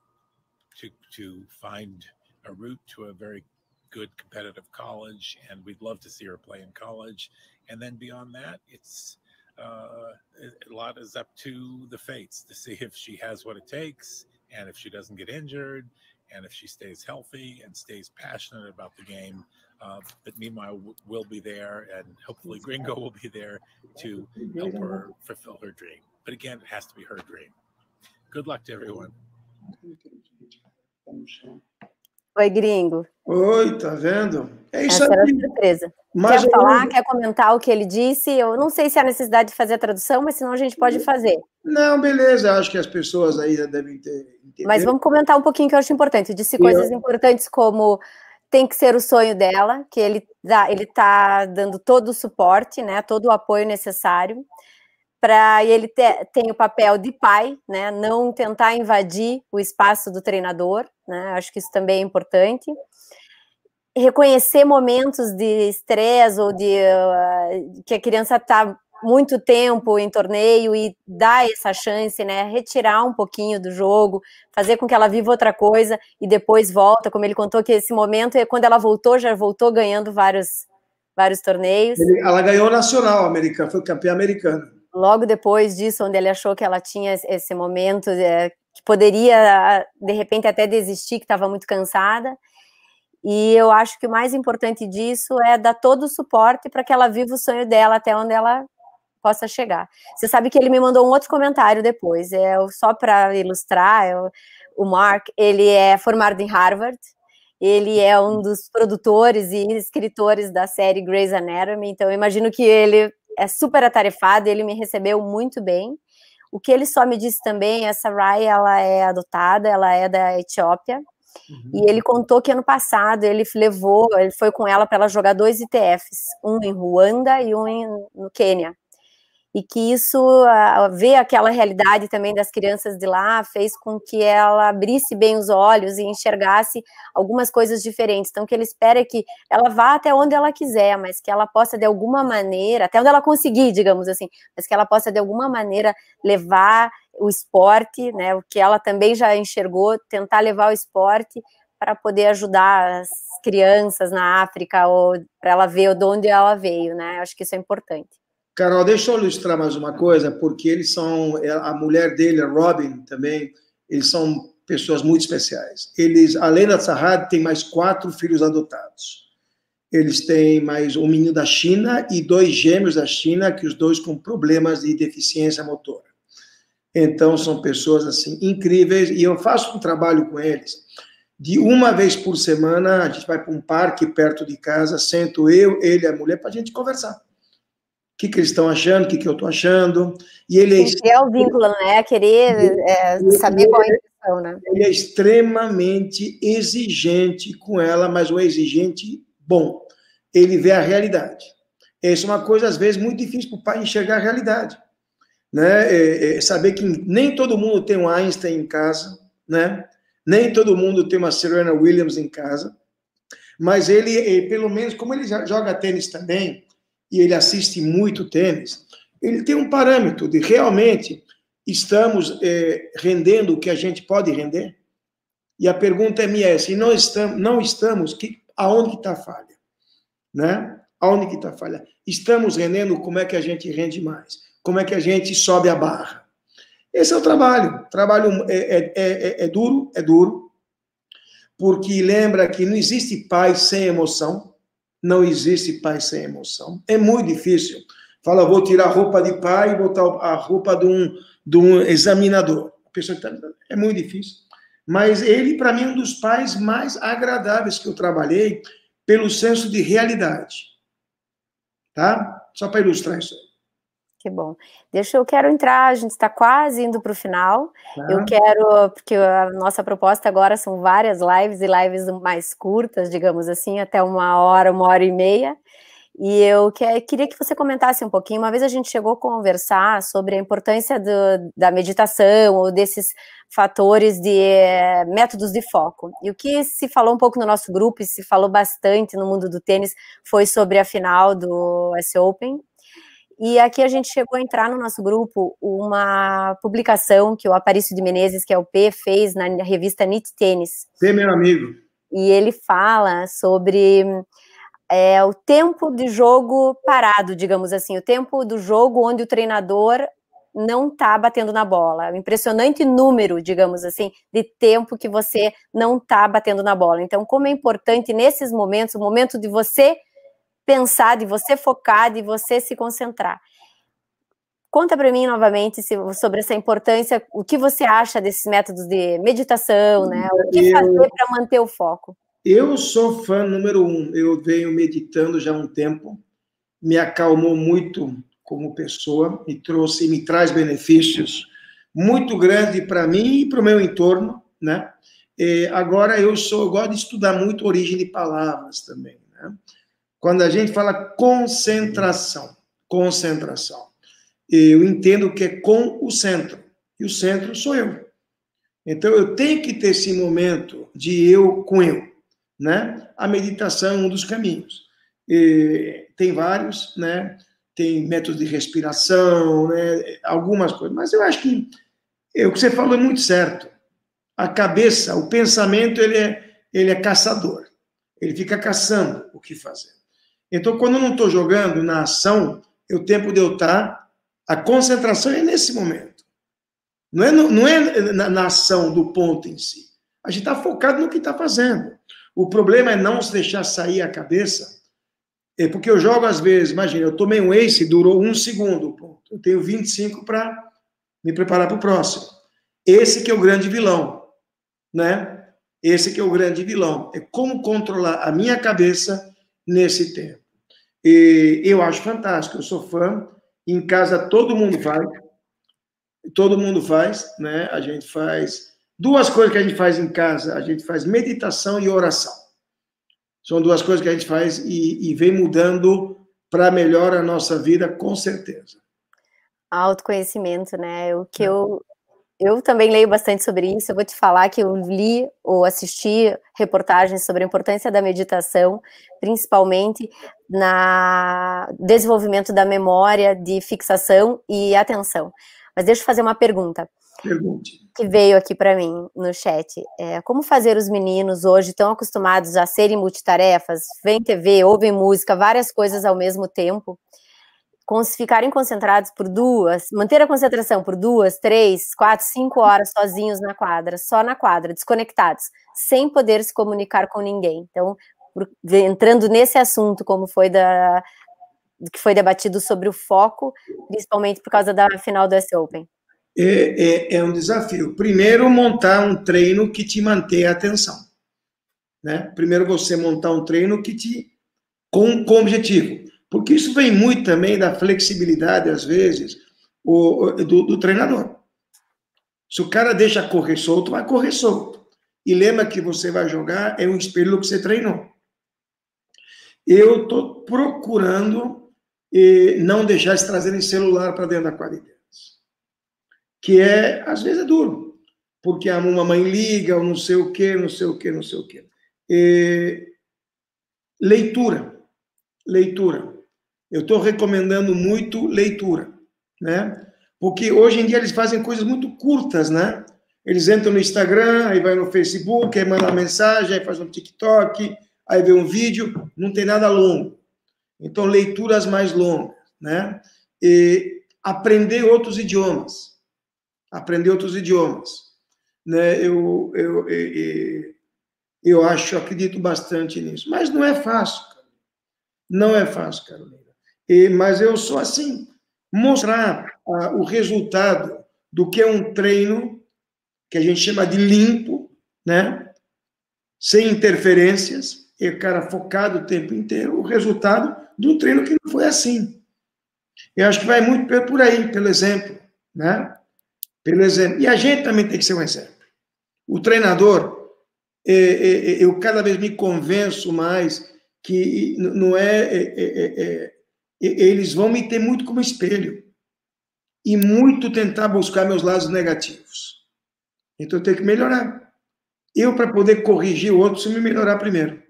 to to find a route to a very good competitive college, and we'd love to see her play in college. And then beyond that, it's uh, a lot is up to the fates to see if she has what it takes, and if she doesn't get injured, and if she stays healthy and stays passionate about the game. Uh, but meanwhile, we'll be there, and hopefully, Gringo will be there to help her fulfill her dream. But again, it has to be her dream. Good luck to everyone. Oi, gringo. Oi, tá vendo? É isso Essa aí. Surpresa. Mas quer falar, quer comentar o que ele disse? Eu não sei se há necessidade de fazer a tradução, mas senão a gente pode fazer. Não, beleza, acho que as pessoas aí já devem ter. Entendido. Mas vamos comentar um pouquinho que eu acho importante. Eu disse coisas eu... importantes como tem que ser o sonho dela, que ele dá, ele está dando todo o suporte, né, todo o apoio necessário para ele ter, tem o papel de pai, né, não tentar invadir o espaço do treinador, né, acho que isso também é importante. Reconhecer momentos de estresse ou de uh, que a criança está muito tempo em torneio e dar essa chance, né, retirar um pouquinho do jogo, fazer com que ela viva outra coisa e depois volta, como ele contou que esse momento, quando ela voltou, já voltou ganhando vários vários torneios. Ela ganhou o nacional americano, foi campeã americana logo depois disso, onde ele achou que ela tinha esse momento é, que poderia, de repente, até desistir, que estava muito cansada. E eu acho que o mais importante disso é dar todo o suporte para que ela viva o sonho dela até onde ela possa chegar. Você sabe que ele me mandou um outro comentário depois, é só para ilustrar, é, o Mark, ele é formado em Harvard, ele é um dos produtores e escritores da série Grey's Anatomy, então eu imagino que ele é super atarefado, ele me recebeu muito bem. O que ele só me disse também, essa Rai, ela é adotada, ela é da Etiópia, uhum. e ele contou que ano passado ele levou, ele foi com ela para ela jogar dois ITFs, um em Ruanda e um em, no Quênia e que isso, ver aquela realidade também das crianças de lá, fez com que ela abrisse bem os olhos e enxergasse algumas coisas diferentes. Então, que ele espera que ela vá até onde ela quiser, mas que ela possa, de alguma maneira, até onde ela conseguir, digamos assim, mas que ela possa, de alguma maneira, levar o esporte, né, o que ela também já enxergou, tentar levar o esporte para poder ajudar as crianças na África, ou para ela ver de onde ela veio, né, acho que isso é importante. Carol, deixa eu ilustrar mais uma coisa, porque eles são, é, a mulher dele, a Robin, também, eles são pessoas muito especiais. Eles, além da Sahad, tem mais quatro filhos adotados. Eles têm mais um menino da China e dois gêmeos da China, que os dois com problemas de deficiência motora. Então, são pessoas, assim, incríveis, e eu faço um trabalho com eles. De uma vez por semana, a gente vai para um parque perto de casa, sento eu, ele e a mulher, para a gente conversar que, que eles estão achando, o que, que eu estou achando. E ele é, é o vínculo, né? Querer é, saber qual é a intenção, né? Ele é extremamente exigente com ela, mas um exigente bom. Ele vê a realidade. Essa é uma coisa, às vezes, muito difícil para o pai enxergar a realidade. Né? É, é saber que nem todo mundo tem um Einstein em casa, né? nem todo mundo tem uma Serena Williams em casa, mas ele, pelo menos, como ele joga tênis também, e ele assiste muito tênis, ele tem um parâmetro de realmente estamos é, rendendo o que a gente pode render? E a pergunta é minha é, se não estamos, não estamos, que, aonde está a falha? Né? Aonde que está a falha? Estamos rendendo, como é que a gente rende mais? Como é que a gente sobe a barra? Esse é o trabalho. O trabalho é, é, é, é duro, é duro, porque lembra que não existe paz sem emoção, não existe pai sem emoção. É muito difícil. Fala, vou tirar a roupa de pai e botar a roupa de um, de um examinador. A pessoa tá, é muito difícil. Mas ele, para mim, é um dos pais mais agradáveis que eu trabalhei pelo senso de realidade. Tá? Só para ilustrar isso aí. Que bom. Deixa eu quero entrar, a gente está quase indo para o final. Ah. Eu quero, porque a nossa proposta agora são várias lives e lives mais curtas, digamos assim, até uma hora, uma hora e meia. E eu que, queria que você comentasse um pouquinho. Uma vez a gente chegou a conversar sobre a importância do, da meditação ou desses fatores de é, métodos de foco. E o que se falou um pouco no nosso grupo e se falou bastante no mundo do tênis foi sobre a final do S Open e aqui a gente chegou a entrar no nosso grupo uma publicação que o Aparício de Menezes, que é o P, fez na revista Nit Tênis. Você, meu amigo. E ele fala sobre é, o tempo de jogo parado, digamos assim, o tempo do jogo onde o treinador não está batendo na bola. O impressionante número, digamos assim, de tempo que você não está batendo na bola. Então, como é importante nesses momentos, o momento de você pensar, de você focar, de você se concentrar. Conta para mim novamente sobre essa importância, o que você acha desses métodos de meditação, né? O que fazer para manter o foco? Eu sou fã número um. Eu venho meditando já há um tempo. Me acalmou muito como pessoa, me trouxe, me traz benefícios muito grandes para mim e para o meu entorno, né? E agora eu sou, eu gosto de estudar muito origem de palavras também, né? Quando a gente fala concentração, concentração, eu entendo que é com o centro, e o centro sou eu. Então eu tenho que ter esse momento de eu com eu, né? A meditação é um dos caminhos. E tem vários, né? Tem métodos de respiração, né? Algumas coisas, mas eu acho que é, o que você falou é muito certo. A cabeça, o pensamento, ele é, ele é caçador. Ele fica caçando o que fazer. Então, quando eu não estou jogando na ação, o tempo de eu estar, a concentração é nesse momento. Não é, no, não é na, na, ação do ponto em si. A gente está focado no que está fazendo. O problema é não se deixar sair a cabeça. É porque eu jogo às vezes, imagina, eu tomei um ace, durou um segundo ponto. Eu tenho 25 para me preparar para o próximo. Esse que é o grande vilão, né? Esse que é o grande vilão. É como controlar a minha cabeça nesse tempo. E eu acho fantástico, eu sou fã. Em casa todo mundo faz, todo mundo faz, né? A gente faz duas coisas que a gente faz em casa: a gente faz meditação e oração. São duas coisas que a gente faz e, e vem mudando para melhor a nossa vida, com certeza. Autoconhecimento, né? O que eu eu também leio bastante sobre isso. Eu vou te falar que eu li ou assisti reportagens sobre a importância da meditação, principalmente na desenvolvimento da memória de fixação e atenção. Mas deixa eu fazer uma pergunta. Pergunte. Que veio aqui para mim no chat. É, como fazer os meninos hoje tão acostumados a serem multitarefas, veem TV, ouvem música, várias coisas ao mesmo tempo, ficarem concentrados por duas, manter a concentração por duas, três, quatro, cinco horas sozinhos na quadra, só na quadra, desconectados, sem poder se comunicar com ninguém. Então, entrando nesse assunto, como foi da que foi debatido sobre o foco, principalmente por causa da final do S Open. É, é, é um desafio. Primeiro, montar um treino que te mantenha a atenção. Né? Primeiro, você montar um treino que te com, com objetivo porque isso vem muito também da flexibilidade, às vezes, do, do treinador. Se o cara deixa correr solto, vai correr solto. E lembra que você vai jogar é um espelho que você treinou. Eu estou procurando eh, não deixar eles trazerem celular para dentro da quadrilha. Que é, às vezes, é duro. Porque a mamãe liga, ou não sei o quê, não sei o quê, não sei o quê. Leitura. Leitura eu estou recomendando muito leitura, né? Porque hoje em dia eles fazem coisas muito curtas, né? Eles entram no Instagram, aí vai no Facebook, aí manda uma mensagem, aí faz um TikTok, aí vê um vídeo, não tem nada longo. Então, leituras mais longas, né? E aprender outros idiomas. Aprender outros idiomas. Né? Eu, eu, eu, eu acho, acredito bastante nisso. Mas não é fácil. Não é fácil, Carolina. E, mas eu sou assim, mostrar ah, o resultado do que é um treino que a gente chama de limpo, né? Sem interferências, e o cara focado o tempo inteiro, o resultado do treino que não foi assim. Eu acho que vai muito por aí, pelo exemplo, né? Pelo exemplo. E a gente também tem que ser um exemplo. O treinador, é, é, é, eu cada vez me convenço mais que não é, é, eles vão me ter muito como espelho e muito tentar buscar meus lados negativos. Então eu tenho que melhorar. Eu, para poder corrigir o outro, preciso me melhorar primeiro.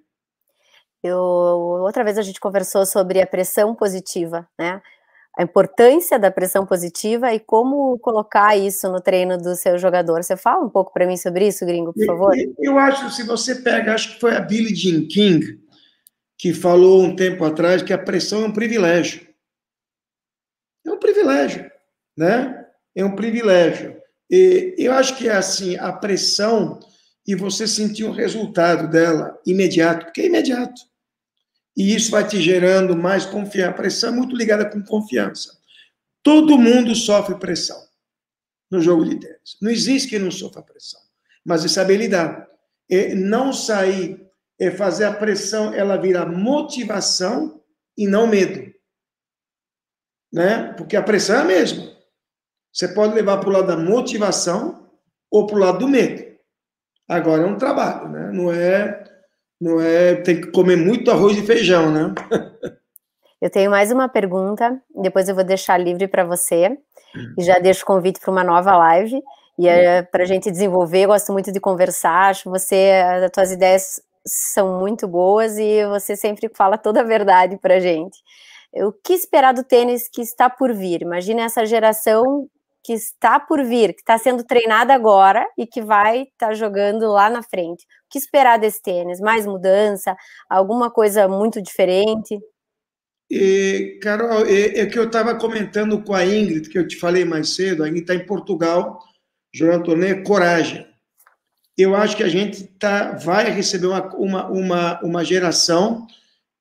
Eu, outra vez a gente conversou sobre a pressão positiva, né? A importância da pressão positiva e como colocar isso no treino do seu jogador. Você fala um pouco para mim sobre isso, gringo, por favor? Eu, eu acho, se você pega, acho que foi a Billie Jean King que falou um tempo atrás que a pressão é um privilégio. É um privilégio, né? É um privilégio. E eu acho que é assim, a pressão e você sentir o resultado dela imediato, porque é imediato. E isso vai te gerando mais confiança. A pressão é muito ligada com confiança. Todo mundo sofre pressão no jogo de tênis. Não existe quem não sofra pressão. Mas essa habilidade é não sair, é fazer a pressão ela virar motivação e não medo. Né? Porque a pressão é a mesma. Você pode levar para o lado da motivação ou para o lado do medo. Agora é um trabalho, né? Não é, não é, tem que comer muito arroz e feijão, né? Eu tenho mais uma pergunta, depois eu vou deixar livre para você e já deixo o convite para uma nova live e é para a gente desenvolver. Eu gosto muito de conversar, acho você, as tuas ideias são muito boas e você sempre fala toda a verdade para gente. O que esperar do tênis que está por vir? Imagina essa geração que está por vir, que está sendo treinada agora e que vai estar tá jogando lá na frente. O que esperar desse tênis? Mais mudança? Alguma coisa muito diferente? E, Carol, é, é que eu estava comentando com a Ingrid, que eu te falei mais cedo, a Ingrid está em Portugal, jogando torneio Coragem. Eu acho que a gente tá, vai receber uma, uma, uma, uma geração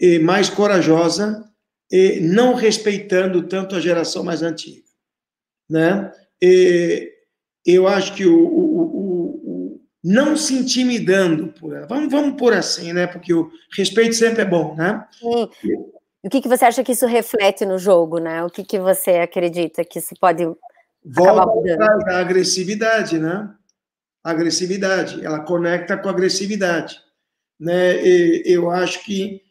eh, mais corajosa, eh, não respeitando tanto a geração mais antiga né? E eu acho que o, o, o, o, não se intimidando por ela, vamos, vamos por assim, né? Porque o respeito sempre é bom, né? O que, que você acha que isso reflete no jogo, né? O que, que você acredita que isso pode Volta acabar a agressividade, né? Agressividade, ela conecta com agressividade, né? E eu acho que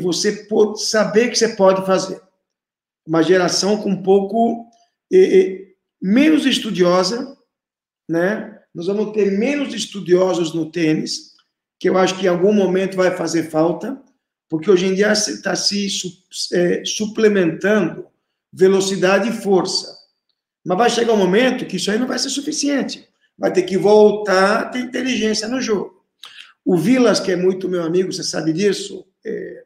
você pode saber que você pode fazer. Uma geração com pouco menos estudiosa, né? Nós vamos ter menos estudiosos no tênis, que eu acho que em algum momento vai fazer falta, porque hoje em dia está se é, suplementando velocidade e força. Mas vai chegar um momento que isso aí não vai ser suficiente. Vai ter que voltar a ter inteligência no jogo. O Vilas, que é muito meu amigo, você sabe disso, é,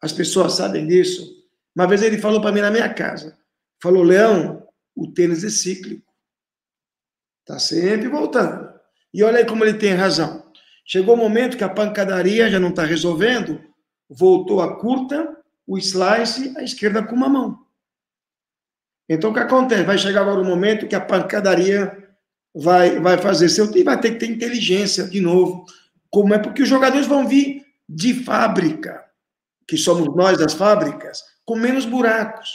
as pessoas sabem disso. Uma vez ele falou para mim na minha casa, falou, Leão, o tênis é cíclico. Está sempre voltando. E olha aí como ele tem razão. Chegou o momento que a pancadaria já não está resolvendo, voltou a curta, o slice, a esquerda com uma mão. Então o que acontece? Vai chegar agora o momento que a pancadaria vai, vai fazer seu e vai ter que ter inteligência de novo. Como é? Porque os jogadores vão vir de fábrica, que somos nós das fábricas, com menos buracos.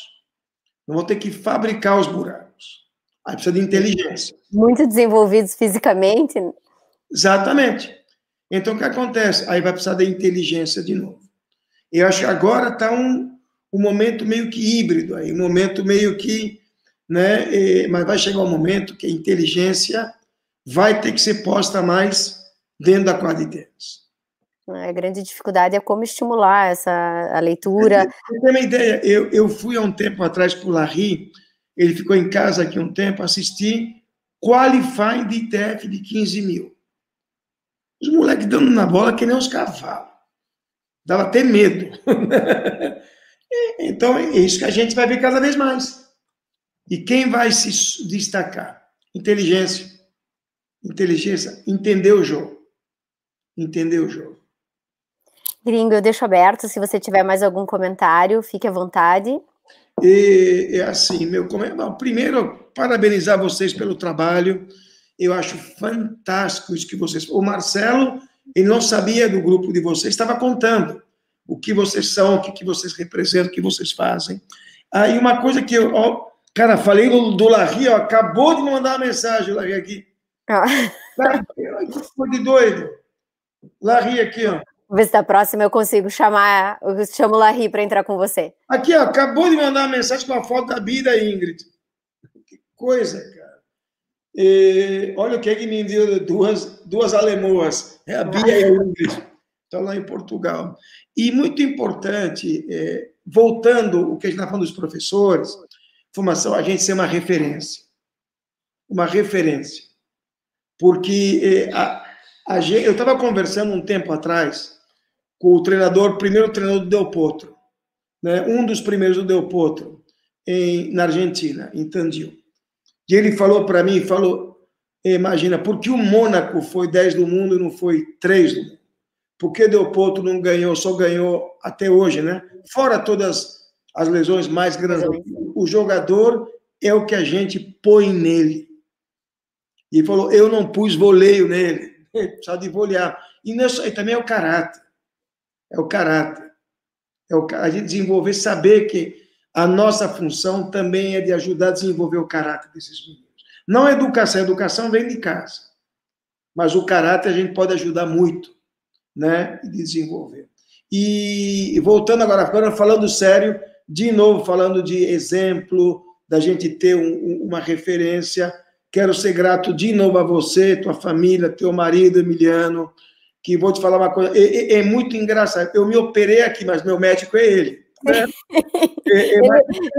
Não vão ter que fabricar os buracos. Aí precisa de inteligência. Muito desenvolvidos fisicamente. Exatamente. Então, o que acontece? Aí vai precisar de inteligência de novo. Eu acho que agora está um, um momento meio que híbrido, aí, um momento meio que. Né, e, mas vai chegar um momento que a inteligência vai ter que ser posta mais dentro da quadra de tênis. A grande dificuldade é como estimular essa a leitura. Você tem uma ideia? Eu, eu fui há um tempo atrás para o Larry, ele ficou em casa aqui um tempo, assisti qualifying de ITF de 15 mil. Os moleques dando na bola que nem os cavalos. Dava até medo. então, é isso que a gente vai ver cada vez mais. E quem vai se destacar? Inteligência. Inteligência, entender o jogo. Entender o jogo. Gringo, eu deixo aberto. Se você tiver mais algum comentário, fique à vontade. E, é assim, meu comentário. Primeiro, parabenizar vocês pelo trabalho. Eu acho fantástico isso que vocês. O Marcelo, ele não sabia do grupo de vocês, estava contando o que vocês são, o que, que vocês representam, o que vocês fazem. Aí uma coisa que eu, cara, falei do, do Larry, ó, acabou de mandar uma mensagem, Larry, aqui. Ah. que foi de doido. Larry aqui, ó. Vou ver se da próxima eu consigo chamar, eu chamo o Larry para entrar com você. Aqui, ó, acabou de mandar uma mensagem com a foto da Bia e da Ingrid. Que coisa, cara. E, olha o que é que me enviou duas, duas alemoas, é a Bia e a Ingrid. Estão lá em Portugal. E muito importante, é, voltando o que a gente está falando dos professores, formação, a gente ser uma referência. Uma referência. Porque é, a, a gente, eu estava conversando um tempo atrás com o treinador, primeiro treinador do Del Potro, né, um dos primeiros do Del Potro, em, na Argentina, em Tandil. E ele falou para mim, falou, imagina, por que o Mônaco foi 10 do mundo e não foi 3 do mundo? Por que Del Potro não ganhou, só ganhou até hoje, né? Fora todas as lesões mais grandes. O jogador é o que a gente põe nele. E ele falou, eu não pus voleio nele, precisa de volear. E, não é e também é o caráter. É o caráter. É o, a gente desenvolver, saber que a nossa função também é de ajudar a desenvolver o caráter desses meninos. Não a educação, a educação vem de casa. Mas o caráter a gente pode ajudar muito, né? De desenvolver. E voltando agora, falando sério, de novo, falando de exemplo, da gente ter um, uma referência. Quero ser grato de novo a você, tua família, teu marido, Emiliano, que vou te falar uma coisa, é, é, é muito engraçado. Eu me operei aqui, mas meu médico é ele. Né? É, é ele,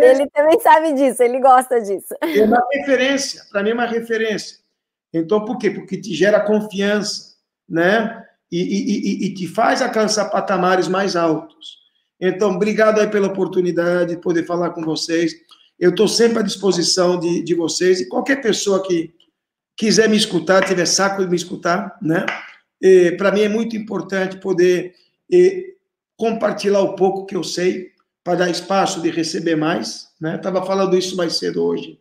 ele, também sabe disso, ele gosta disso. É uma referência, para mim é uma referência. Então, por quê? Porque te gera confiança, né? E, e, e, e te faz alcançar patamares mais altos. Então, obrigado aí pela oportunidade de poder falar com vocês. Eu estou sempre à disposição de, de vocês e qualquer pessoa que quiser me escutar, tiver saco de me escutar, né? para mim é muito importante poder compartilhar o pouco que eu sei para dar espaço de receber mais. Né? Estava falando isso mais cedo hoje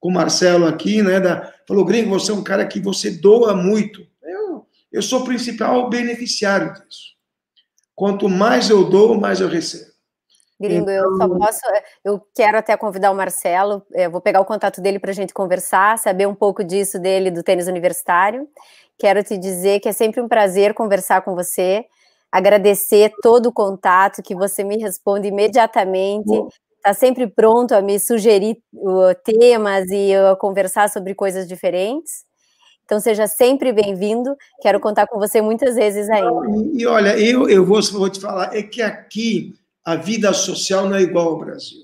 com o Marcelo aqui, né? Da, falou, Gringo, você é um cara que você doa muito. Eu, eu sou o principal beneficiário disso. Quanto mais eu dou, mais eu recebo. Gringo, então... eu só então posso. Eu quero até convidar o Marcelo, eh, vou pegar o contato dele para a gente conversar, saber um pouco disso dele, do tênis universitário. Quero te dizer que é sempre um prazer conversar com você, agradecer todo o contato, que você me responde imediatamente, está sempre pronto a me sugerir uh, temas e uh, conversar sobre coisas diferentes. Então, seja sempre bem-vindo. Quero contar com você muitas vezes ainda. E, e olha, eu, eu vou, vou te falar, é que aqui a vida social não é igual ao Brasil.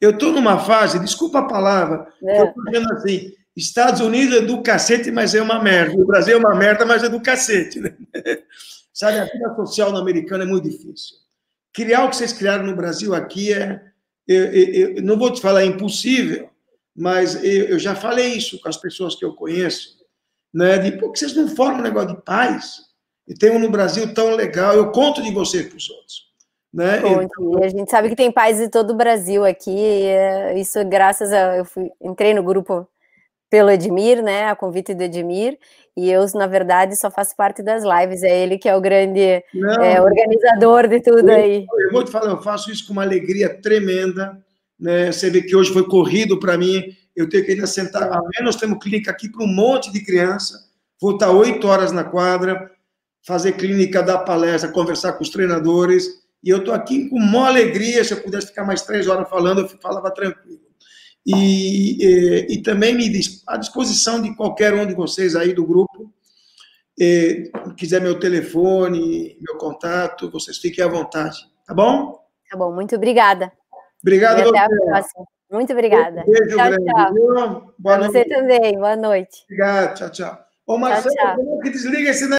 Eu estou numa fase, desculpa a palavra, é. eu estou dizendo assim, Estados Unidos é do cacete, mas é uma merda. O Brasil é uma merda, mas é do cacete. Né? Sabe, a vida social no americano é muito difícil. Criar o que vocês criaram no Brasil aqui é. Eu, eu, eu não vou te falar impossível, mas eu, eu, já falei isso com as pessoas que eu conheço, né? De por que vocês não formam um negócio de paz? E tem um no Brasil tão legal, eu conto de você para os outros. Né? Então, a gente sabe que tem paz de todo o Brasil aqui, é, isso graças a. Eu fui, entrei no grupo pelo Edmir, né, a convite do Edmir, e eu, na verdade, só faço parte das lives, é ele que é o grande Não, é, organizador de tudo eu, aí. Eu vou te falar, eu faço isso com uma alegria tremenda, né, você vê que hoje foi corrido para mim, eu tenho que ainda sentar, ao menos temos clínica aqui para um monte de criança, vou estar oito horas na quadra, fazer clínica, dar palestra, conversar com os treinadores, e eu estou aqui com uma alegria, se eu pudesse ficar mais três horas falando, eu falava tranquilo. E, e, e, também me à disposição de qualquer um de vocês aí do grupo. E, quiser meu telefone, meu contato, vocês fiquem à vontade, tá bom? Tá bom, muito obrigada. Obrigado, e até a próxima. Muito obrigada. Um beijo tchau, grande, tchau. Boa noite. Você também, boa noite. Obrigado, tchau, tchau. Ô, Marcelo, tchau, tchau. como que desliga esse